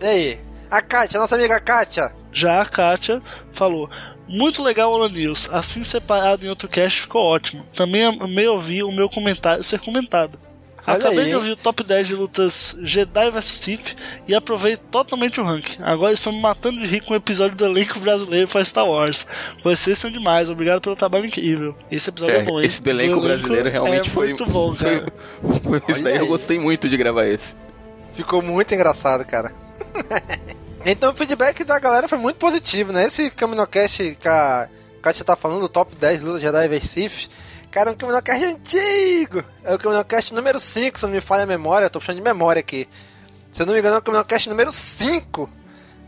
E aí? A Kátia, nossa amiga Kátia. Já a Kátia falou: Muito legal o Alan News. Assim separado em outro cast ficou ótimo. Também amei ouvir o meu comentário ser comentado. Olha Acabei aí, de ouvir o top 10 de lutas Jedi vs Sith e aprovei totalmente o ranking. Agora estou me matando de rir com o episódio do elenco brasileiro para Star Wars. Vocês são demais, obrigado pelo trabalho incrível. Esse episódio é, É, bom, hein? esse do elenco brasileiro realmente é foi muito bom, foi- cara. Foi isso Olha daí, eu aí. gostei muito de gravar esse. Ficou muito engraçado, cara. então o feedback da galera foi muito positivo, né? Esse Caminocast que a Kátia tá falando, o top 10 lutas Jedi vs cara, é um Caminocast antigo. É o Caminocast número 5, se não me falha a memória, eu tô puxando de memória aqui. Se eu não me engano, é o Caminocast número 5.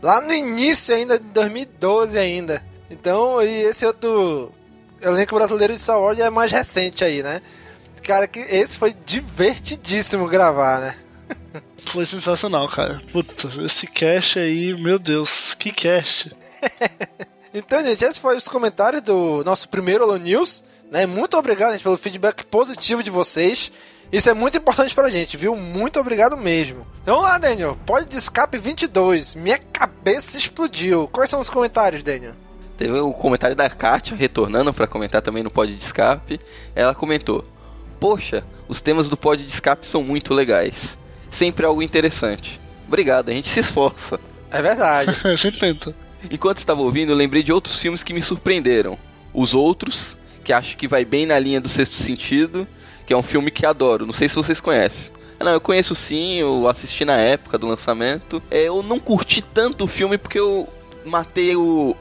Lá no início ainda, de 2012 ainda. Então, e esse outro elenco brasileiro de Star Wars é mais recente aí, né? Cara, que esse foi divertidíssimo gravar, né? Foi sensacional, cara. Puta, esse cast aí, meu Deus, que cast. Então, gente, esse foi os comentários do nosso primeiro Holo News. Né? Muito obrigado, gente, pelo feedback positivo de vocês. Isso é muito importante pra gente, viu? Muito obrigado mesmo. Então vamos lá, Daniel. Pode de escape 22. Minha cabeça explodiu. Quais são os comentários, Daniel? Teve o comentário da Kátia retornando pra comentar também no Pod de Escape. Ela comentou: Poxa, os temas do Pod de Escape são muito legais. Sempre algo interessante. Obrigado, a gente se esforça. É verdade. A gente tenta. Enquanto estava ouvindo, eu lembrei de outros filmes que me surpreenderam. Os Outros, que acho que vai bem na linha do Sexto Sentido, que é um filme que adoro. Não sei se vocês conhecem. Ah, Não, eu conheço sim, eu assisti na época do lançamento. É, eu não curti tanto o filme porque eu matei o, o-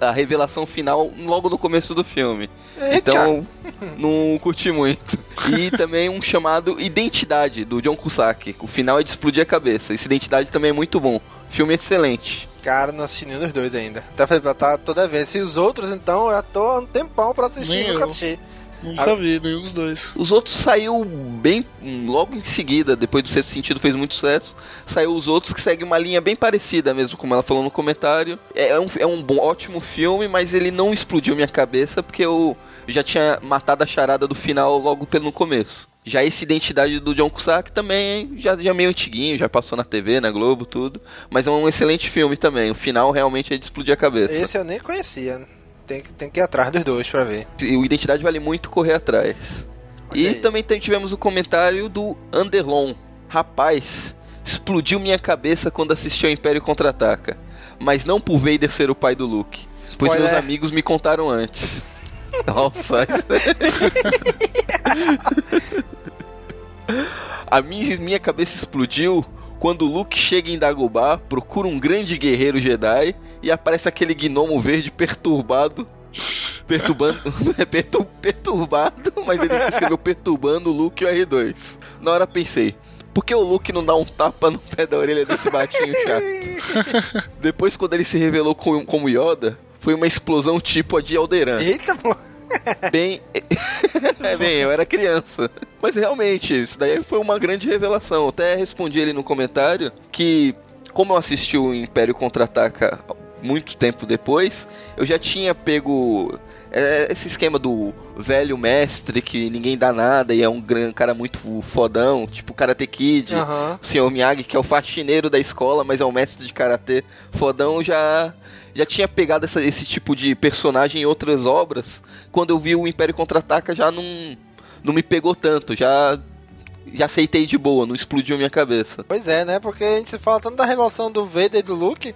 a revelação final logo no começo do filme. Eita. Então, não curti muito. E também um chamado Identidade, do John Cusack. O final é de explodir a cabeça. Esse Identidade também é muito bom. Filme excelente. Cara, não assisti nenhum dos dois ainda. Tá, tá toda vez. E os outros, então, eu já tô há um tempão pra assistir Nem nunca assisti. Nunca vi nenhum dos dois. Os outros saiu bem logo em seguida, depois do sexto sentido fez muito sucesso. Saiu os outros que seguem uma linha bem parecida mesmo, como ela falou no comentário. É um, é um bom, ótimo filme, mas ele não explodiu minha cabeça porque eu já tinha matado a charada do final logo pelo começo. Já esse Identidade do John Cusack também já, já meio antiguinho, já passou na TV, na Globo, tudo. Mas é um excelente filme também. O final realmente é de explodir a cabeça. Esse eu nem conhecia. Tem que, tem que ir atrás dos dois pra ver. E o Identidade vale muito correr atrás. E aí. também tivemos o comentário do Anderlon. Rapaz, explodiu minha cabeça quando assisti ao Império Contra-Ataca. Mas não por Vader ser o pai do Luke. Pois Spoiler. meus amigos me contaram antes. Nossa. A minha, minha cabeça explodiu quando o Luke chega em Dagobah, procura um grande guerreiro Jedi e aparece aquele gnomo verde perturbado. Perturbando. é pertur- perturbado, mas ele escreveu perturbando o Luke e o R2. Na hora pensei. Por que o Luke não dá um tapa no pé da orelha desse baixinho chato? Depois, quando ele se revelou como, como Yoda, foi uma explosão tipo a de Alderan. Eita, pô. Bem. é, bem, eu era criança. Mas realmente, isso daí foi uma grande revelação. Eu até respondi ele no comentário que, como eu assisti o Império Contra-Ataca muito tempo depois, eu já tinha pego é, esse esquema do velho mestre que ninguém dá nada e é um gran- cara muito fodão, tipo Karate Kid. Aham. O Sr. Miyagi, que é o faxineiro da escola, mas é um mestre de karatê fodão, já já tinha pegado essa- esse tipo de personagem em outras obras. Quando eu vi o Império Contra-Ataca, já não, não me pegou tanto, já já aceitei de boa, não explodiu minha cabeça. Pois é, né? Porque a gente fala tanto da revelação do Vader e do Luke,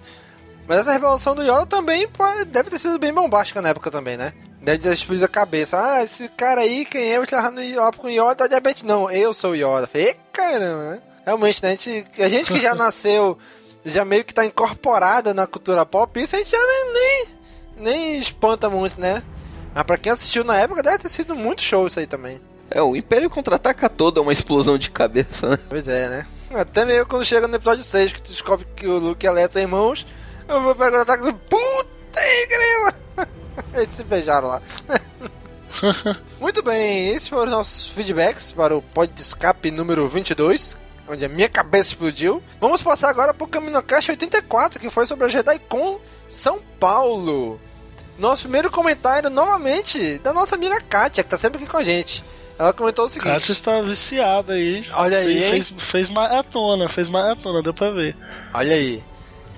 mas essa revelação do Yoda também deve ter sido bem bombástica na época também, né? Deve ter explodido a cabeça. Ah, esse cara aí, quem é? Eu tava no Yoda com Yoda, tá diabetes. Não, eu sou o Yoda. Falei, "Ê, caramba, né? Realmente, né? A gente, a gente que já nasceu, já meio que tá incorporado na cultura pop, isso a gente já nem, nem, nem espanta muito, né? Mas pra quem assistiu na época, deve ter sido muito show isso aí também. É, o Império Contra-Ataca todo é uma explosão de cabeça, né? Pois é, né? Até meio quando chega no episódio 6, que tu descobre que o Luke e a Leia são irmãos, eu vou pegar o ataque e puta e grila! Eles se beijaram lá. Muito bem, esses foram os nossos feedbacks para o Pod de Escape número 22, onde a minha cabeça explodiu. Vamos passar agora para o CaminoCast 84, que foi sobre a JediCon São Paulo. Nosso primeiro comentário, novamente, da nossa amiga Kátia, que tá sempre aqui com a gente. Ela comentou o seguinte... Kátia está viciada aí. Olha aí, Fez, fez, fez maratona, fez maratona, deu pra ver. Olha aí.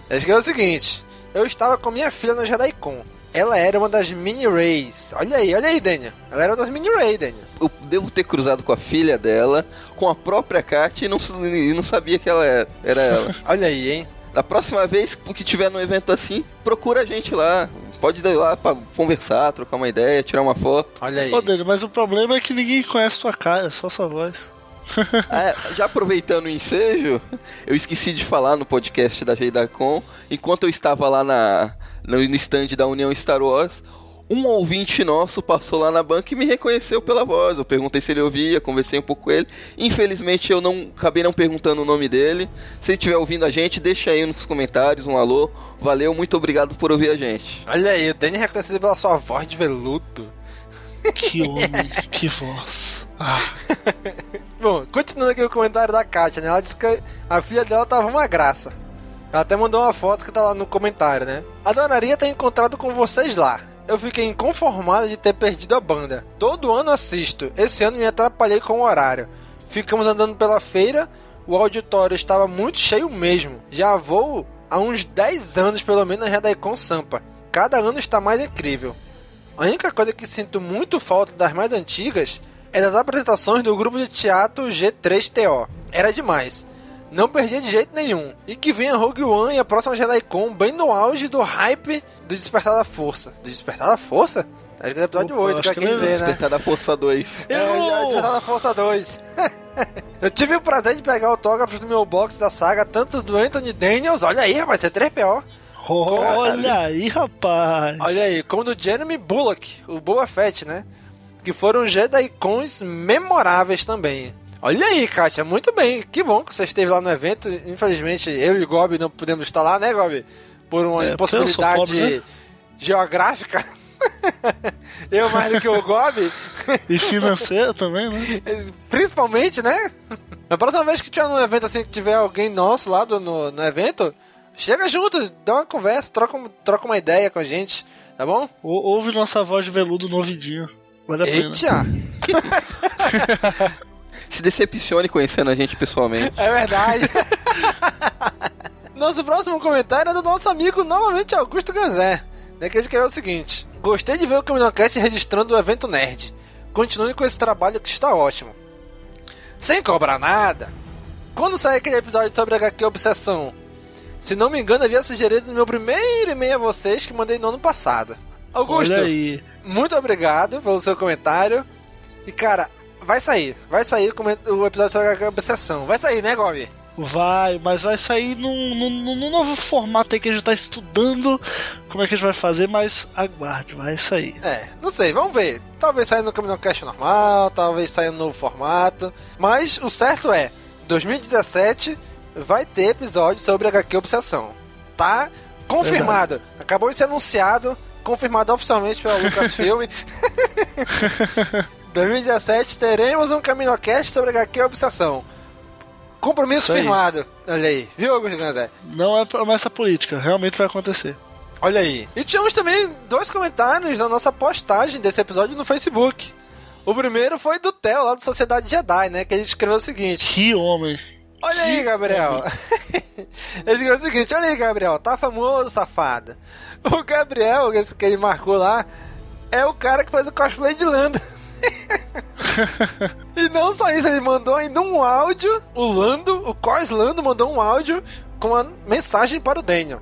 Ela escreveu o seguinte: Eu estava com minha filha na JediCon. Ela era uma das mini Rays. Olha aí, olha aí, Daniel. Ela era uma das mini Ray, Daniel. Eu devo ter cruzado com a filha dela, com a própria Kat e não, e não sabia que ela era, era ela. Olha aí, hein? Da próxima vez que tiver num evento assim, procura a gente lá. Pode ir lá pra conversar, trocar uma ideia, tirar uma foto. Olha aí. Ô, Dani, mas o problema é que ninguém conhece sua cara, só sua voz. Ah, já aproveitando o ensejo, eu esqueci de falar no podcast da Jeidacon, enquanto eu estava lá na, no, stand da União Star Wars, um ouvinte nosso passou lá na banca e me reconheceu pela voz. Eu perguntei se ele ouvia, conversei um pouco com ele. Infelizmente eu não acabei não perguntando o nome dele. Se ele estiver ouvindo a gente, deixa aí nos comentários um alô. Valeu, muito obrigado por ouvir a gente. Olha aí, o é reconhecido pela sua voz de veludo. Que homem, que voz. Ah, Bom, continuando aqui o comentário da Kátia, né? Ela disse que a filha dela tava uma graça. Ela até mandou uma foto que tá lá no comentário, né? Adoraria ter encontrado com vocês lá. Eu fiquei inconformada de ter perdido a banda. Todo ano assisto. Esse ano me atrapalhei com o horário. Ficamos andando pela feira, o auditório estava muito cheio mesmo. Já vou há uns 10 anos pelo menos na Redaicon Sampa. Cada ano está mais incrível. A única coisa que sinto muito falta das mais antigas é das apresentações do grupo de teatro G3TO. Era demais. Não perdia de jeito nenhum. E que venha Rogue One e a próxima JediCon bem no auge do hype do Despertar da Força. Do Despertar da Força? Acho que é episódio Opa, 8, acho pra que quem lembro. vê, né? Despertar da Força 2. É, já- Despertar da Força 2. Eu tive o prazer de pegar autógrafos do meu box da saga, tanto do Anthony Daniels, olha aí, rapaz, é 3PO. olha aí, rapaz. Olha aí, como do Jeremy Bullock, o Boa Fett, né? Que foram JediCons memoráveis também. Olha aí, Kátia, muito bem. Que bom que você esteve lá no evento. Infelizmente, eu e o Gobi não pudemos estar lá, né, Gobi? Por uma É, impossibilidade pobre, né? geográfica. eu mais do que o Gobi. E financeiro também, né? Principalmente, né? Na próxima vez que tiver num evento assim, que tiver alguém nosso lá do, no, no evento, chega junto, dá uma conversa, troca, um- troca uma ideia com a gente, tá bom? Ou- Ouve nossa voz de veludo no ouvidinho. Vale a pena. Se decepcione conhecendo a gente pessoalmente. É verdade. Nosso próximo comentário é do nosso amigo, novamente, Augusto Ganzé. Né, que ele escreveu o seguinte: Gostei de ver o Caminocast registrando o evento Nerd. continue com esse trabalho que está ótimo. Sem cobrar nada. Quando sair aquele episódio sobre HQ Obsessão? Se não me engano, havia sugerido no meu primeiro e-mail a vocês que mandei no ano passado. Augusto, Olha aí. muito obrigado pelo seu comentário. E cara, vai sair. Vai sair o episódio sobre HQ Obsessão. Vai sair, né, Gobi? Vai, mas vai sair num, num, num novo formato aí que a gente tá estudando como é que a gente vai fazer, mas aguarde, vai sair. É, não sei, vamos ver. Talvez saia no Caminocast normal, talvez saia no novo formato. Mas o certo é, 2017 vai ter episódio sobre HQ Obsessão. Tá confirmado. Acabou de ser anunciado, confirmado oficialmente pela Lucasfilm. 2017 teremos um Caminocast sobre HQ Obsessão. Compromisso firmado. Olha aí, viu, Augusto Gandé? Não é promessa política, realmente vai acontecer. Olha aí. E tínhamos também dois comentários na nossa postagem desse episódio no Facebook. O primeiro foi do Theo, lá do Sociedade Jedi, né? Que ele escreveu o seguinte: Que homem. Olha aí, Gabriel. ele escreveu o seguinte: Olha aí, Gabriel, tá famoso, safado. O Gabriel, esse que ele marcou lá, é o cara que faz o cosplay de Lando. E não só isso, ele mandou ainda um áudio. O Lando, o Cos Lando, mandou um áudio com uma mensagem para o Daniel.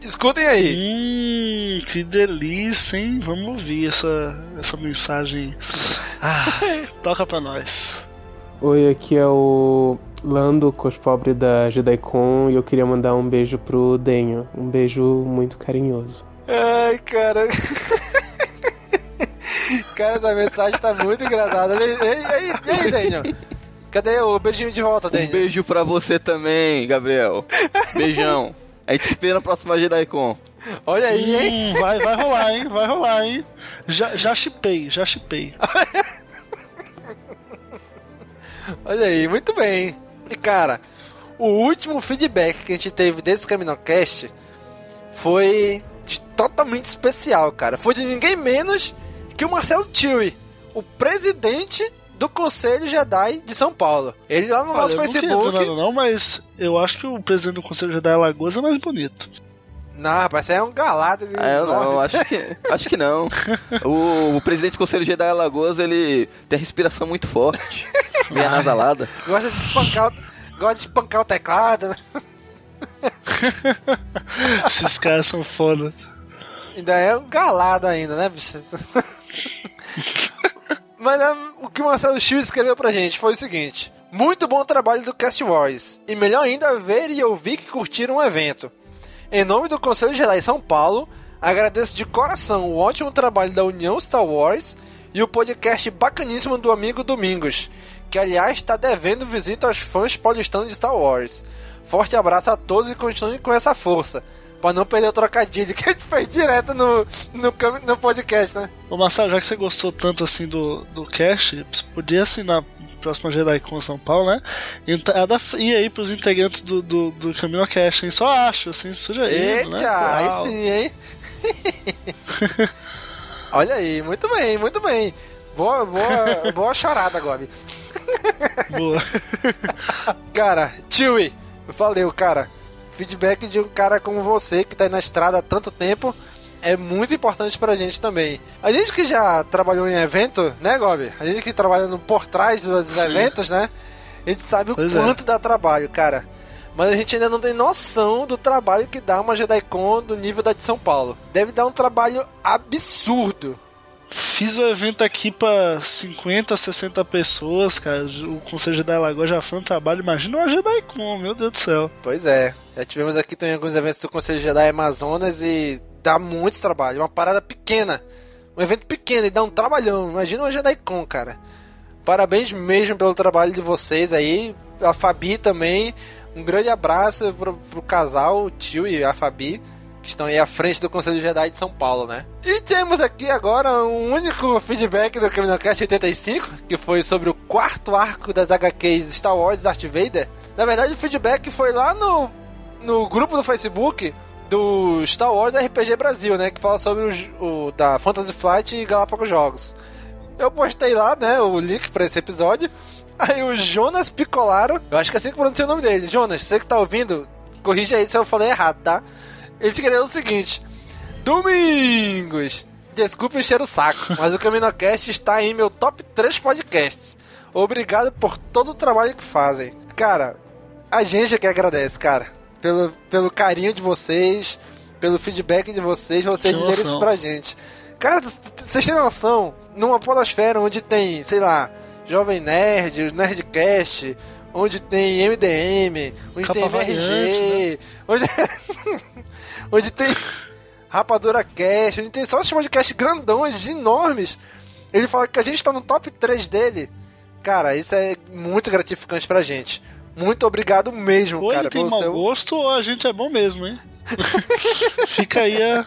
Escutem aí. Hum, que delícia, hein? Vamos ouvir essa, essa mensagem. Ah, toca pra nós. Oi, aqui é o Lando, cospobre da JediCon, e eu queria mandar um beijo pro Denho. Um beijo muito carinhoso. Ai, cara. cara, essa mensagem tá muito engraçada. Ei, ei, ei, ei, Daniel. Cadê o beijinho de volta, Um Daniel? beijo pra você também, Gabriel. Beijão. A gente se espera na próxima JediCon. Olha aí, hein? Hum, vai, vai rolar, hein? Vai rolar, hein? Já, já chipei, já chipei. Olha aí, muito bem. E cara, o último feedback que a gente teve desse Caminocast foi de- totalmente especial, cara. Foi de ninguém menos que o Marcelo Tui, o presidente do Conselho Jedi de São Paulo. Ele lá no Olha, nosso eu não Facebook. dizer nada não, mas eu acho que o presidente do Conselho Jedi Alagoas é mais bonito. Não, rapaz, você é um galado. Ah, eu não, acho que, acho que não. O, o presidente do Conselho Jedi Alagoas, ele tem a respiração muito forte. Meio anasalada. Gosta de espancar, o- gosta de espancar o teclado. né? Esses caras são foda. Ainda é um galado ainda, né, bicho? Mas né, o que o Marcelo Chiu escreveu pra gente foi o seguinte: Muito bom trabalho do Cast Wars. E melhor ainda ver e ouvir que curtiram o evento. Em nome do Conselho Jedi São Paulo, agradeço de coração o ótimo trabalho da União Star Wars e o podcast bacaníssimo do amigo Domingos, que aliás está devendo visita aos fãs paulistanos de Star Wars. Forte abraço a todos e continue com essa força. Pra não perder o trocadilho que a gente fez direto no, no, no podcast, né? Ô Marcelo, já que você gostou tanto assim do, do cast, você podia assim na próxima JediCon São Paulo, né? Entrada e aí pros integrantes do, do, do Caminho Cast, hein? Só acho, assim, sugerindo, né? Eita, aí Tal. sim, hein? Olha aí, muito bem, muito bem. Boa, boa, boa charada, Gobi. Boa. Cara, Chewie, valeu, cara. Feedback de um cara como você que tá aí na estrada há tanto tempo é muito importante pra gente também. A gente que já trabalhou em evento, né, Gobi? A gente que trabalha no por trás dos Sim. eventos, né? A gente sabe o Pois é. quanto dá trabalho, cara. Mas a gente ainda não tem noção do trabalho que dá uma JediCon do nível da de São Paulo. Deve dar um trabalho absurdo. Fiz o evento aqui pra 50, 60 pessoas, cara. O Conselho Jedi Alagoas já foi um trabalho. Imagina uma JediCon, meu Deus do céu. Pois é. Já tivemos aqui também alguns eventos do Conselho Jedi Amazonas e dá muito trabalho. Uma parada pequena. Um evento pequeno e dá um trabalhão. Imagina uma JediCon, cara. Parabéns mesmo pelo trabalho de vocês aí. A Fabi também. Um grande abraço pro, pro casal, o tio e a Fabi, que estão aí à frente do Conselho Jedi de São Paulo, né? E temos aqui agora um único feedback do CaminoCast 85, que foi sobre o quarto arco das HQs Star Wars Darth Vader. Na verdade, o feedback foi lá no, no grupo do Facebook do Star Wars RPG Brasil, né? Que fala sobre o, o da Fantasy Flight e Galápagos Jogos. Eu postei lá, né, o link pra esse episódio. Aí o Jonas Picolaro, eu acho que é assim que pronuncia o nome dele. Jonas, você que tá ouvindo, corrija aí se eu falei errado, tá? Ele escreveu o seguinte: Domingos, Desculpe encher o saco, mas o CaminoCast está em meu top 3 podcasts. Obrigado por todo o trabalho que fazem. Cara, a gente é que agradece, cara. Pelo, pelo carinho de vocês, pelo feedback de vocês, vocês dizerem isso pra gente. Cara, vocês têm noção, numa podosfera onde tem, sei lá, Jovem Nerd, Nerdcast, onde tem MDM, onde Capa tem VRG, onde, onde tem Rapadura Cast, onde tem só esses podcasts grandões, enormes. Ele fala que a gente tá no top 3 dele. Cara, isso é muito gratificante pra gente. Muito obrigado mesmo, Ou cara. ele tem mau seu- gosto ou a gente é bom mesmo, hein? Fica aí a.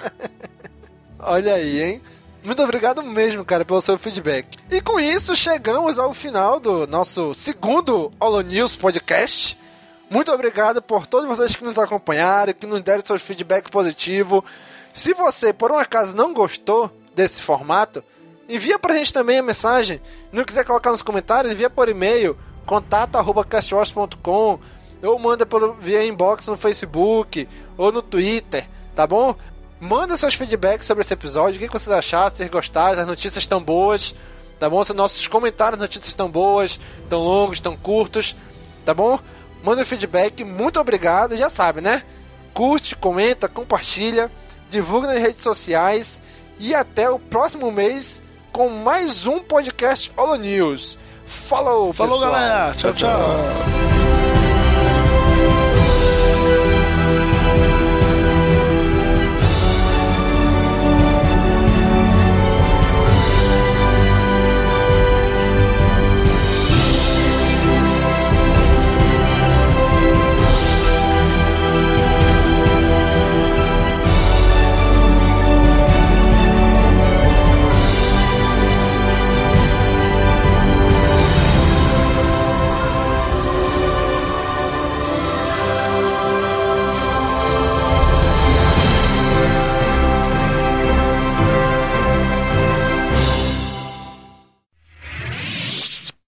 Olha aí, hein? Muito obrigado mesmo, cara, pelo seu feedback. E com isso, chegamos ao final do nosso segundo Holo News Podcast. Muito obrigado por todos vocês que nos acompanharam, que nos deram seus feedback positivo. Se você, por um acaso, não gostou desse formato, envia pra gente também a mensagem. Não quiser colocar nos comentários, envia por e-mail, contato.castwars.com ou manda pelo, via inbox no Facebook ou no Twitter, tá bom? Manda seus feedbacks sobre esse episódio, o que vocês acharam, se gostaram, as notícias estão boas, tá bom? Se nossos comentários, as notícias estão boas, estão longos, estão curtos, tá bom? Manda um feedback, muito obrigado, já sabe, né? Curte, comenta, compartilha, divulga nas redes sociais e até o próximo mês com mais um podcast Holo News. Falou, Falou, pessoal. galera. Tchau, tchau.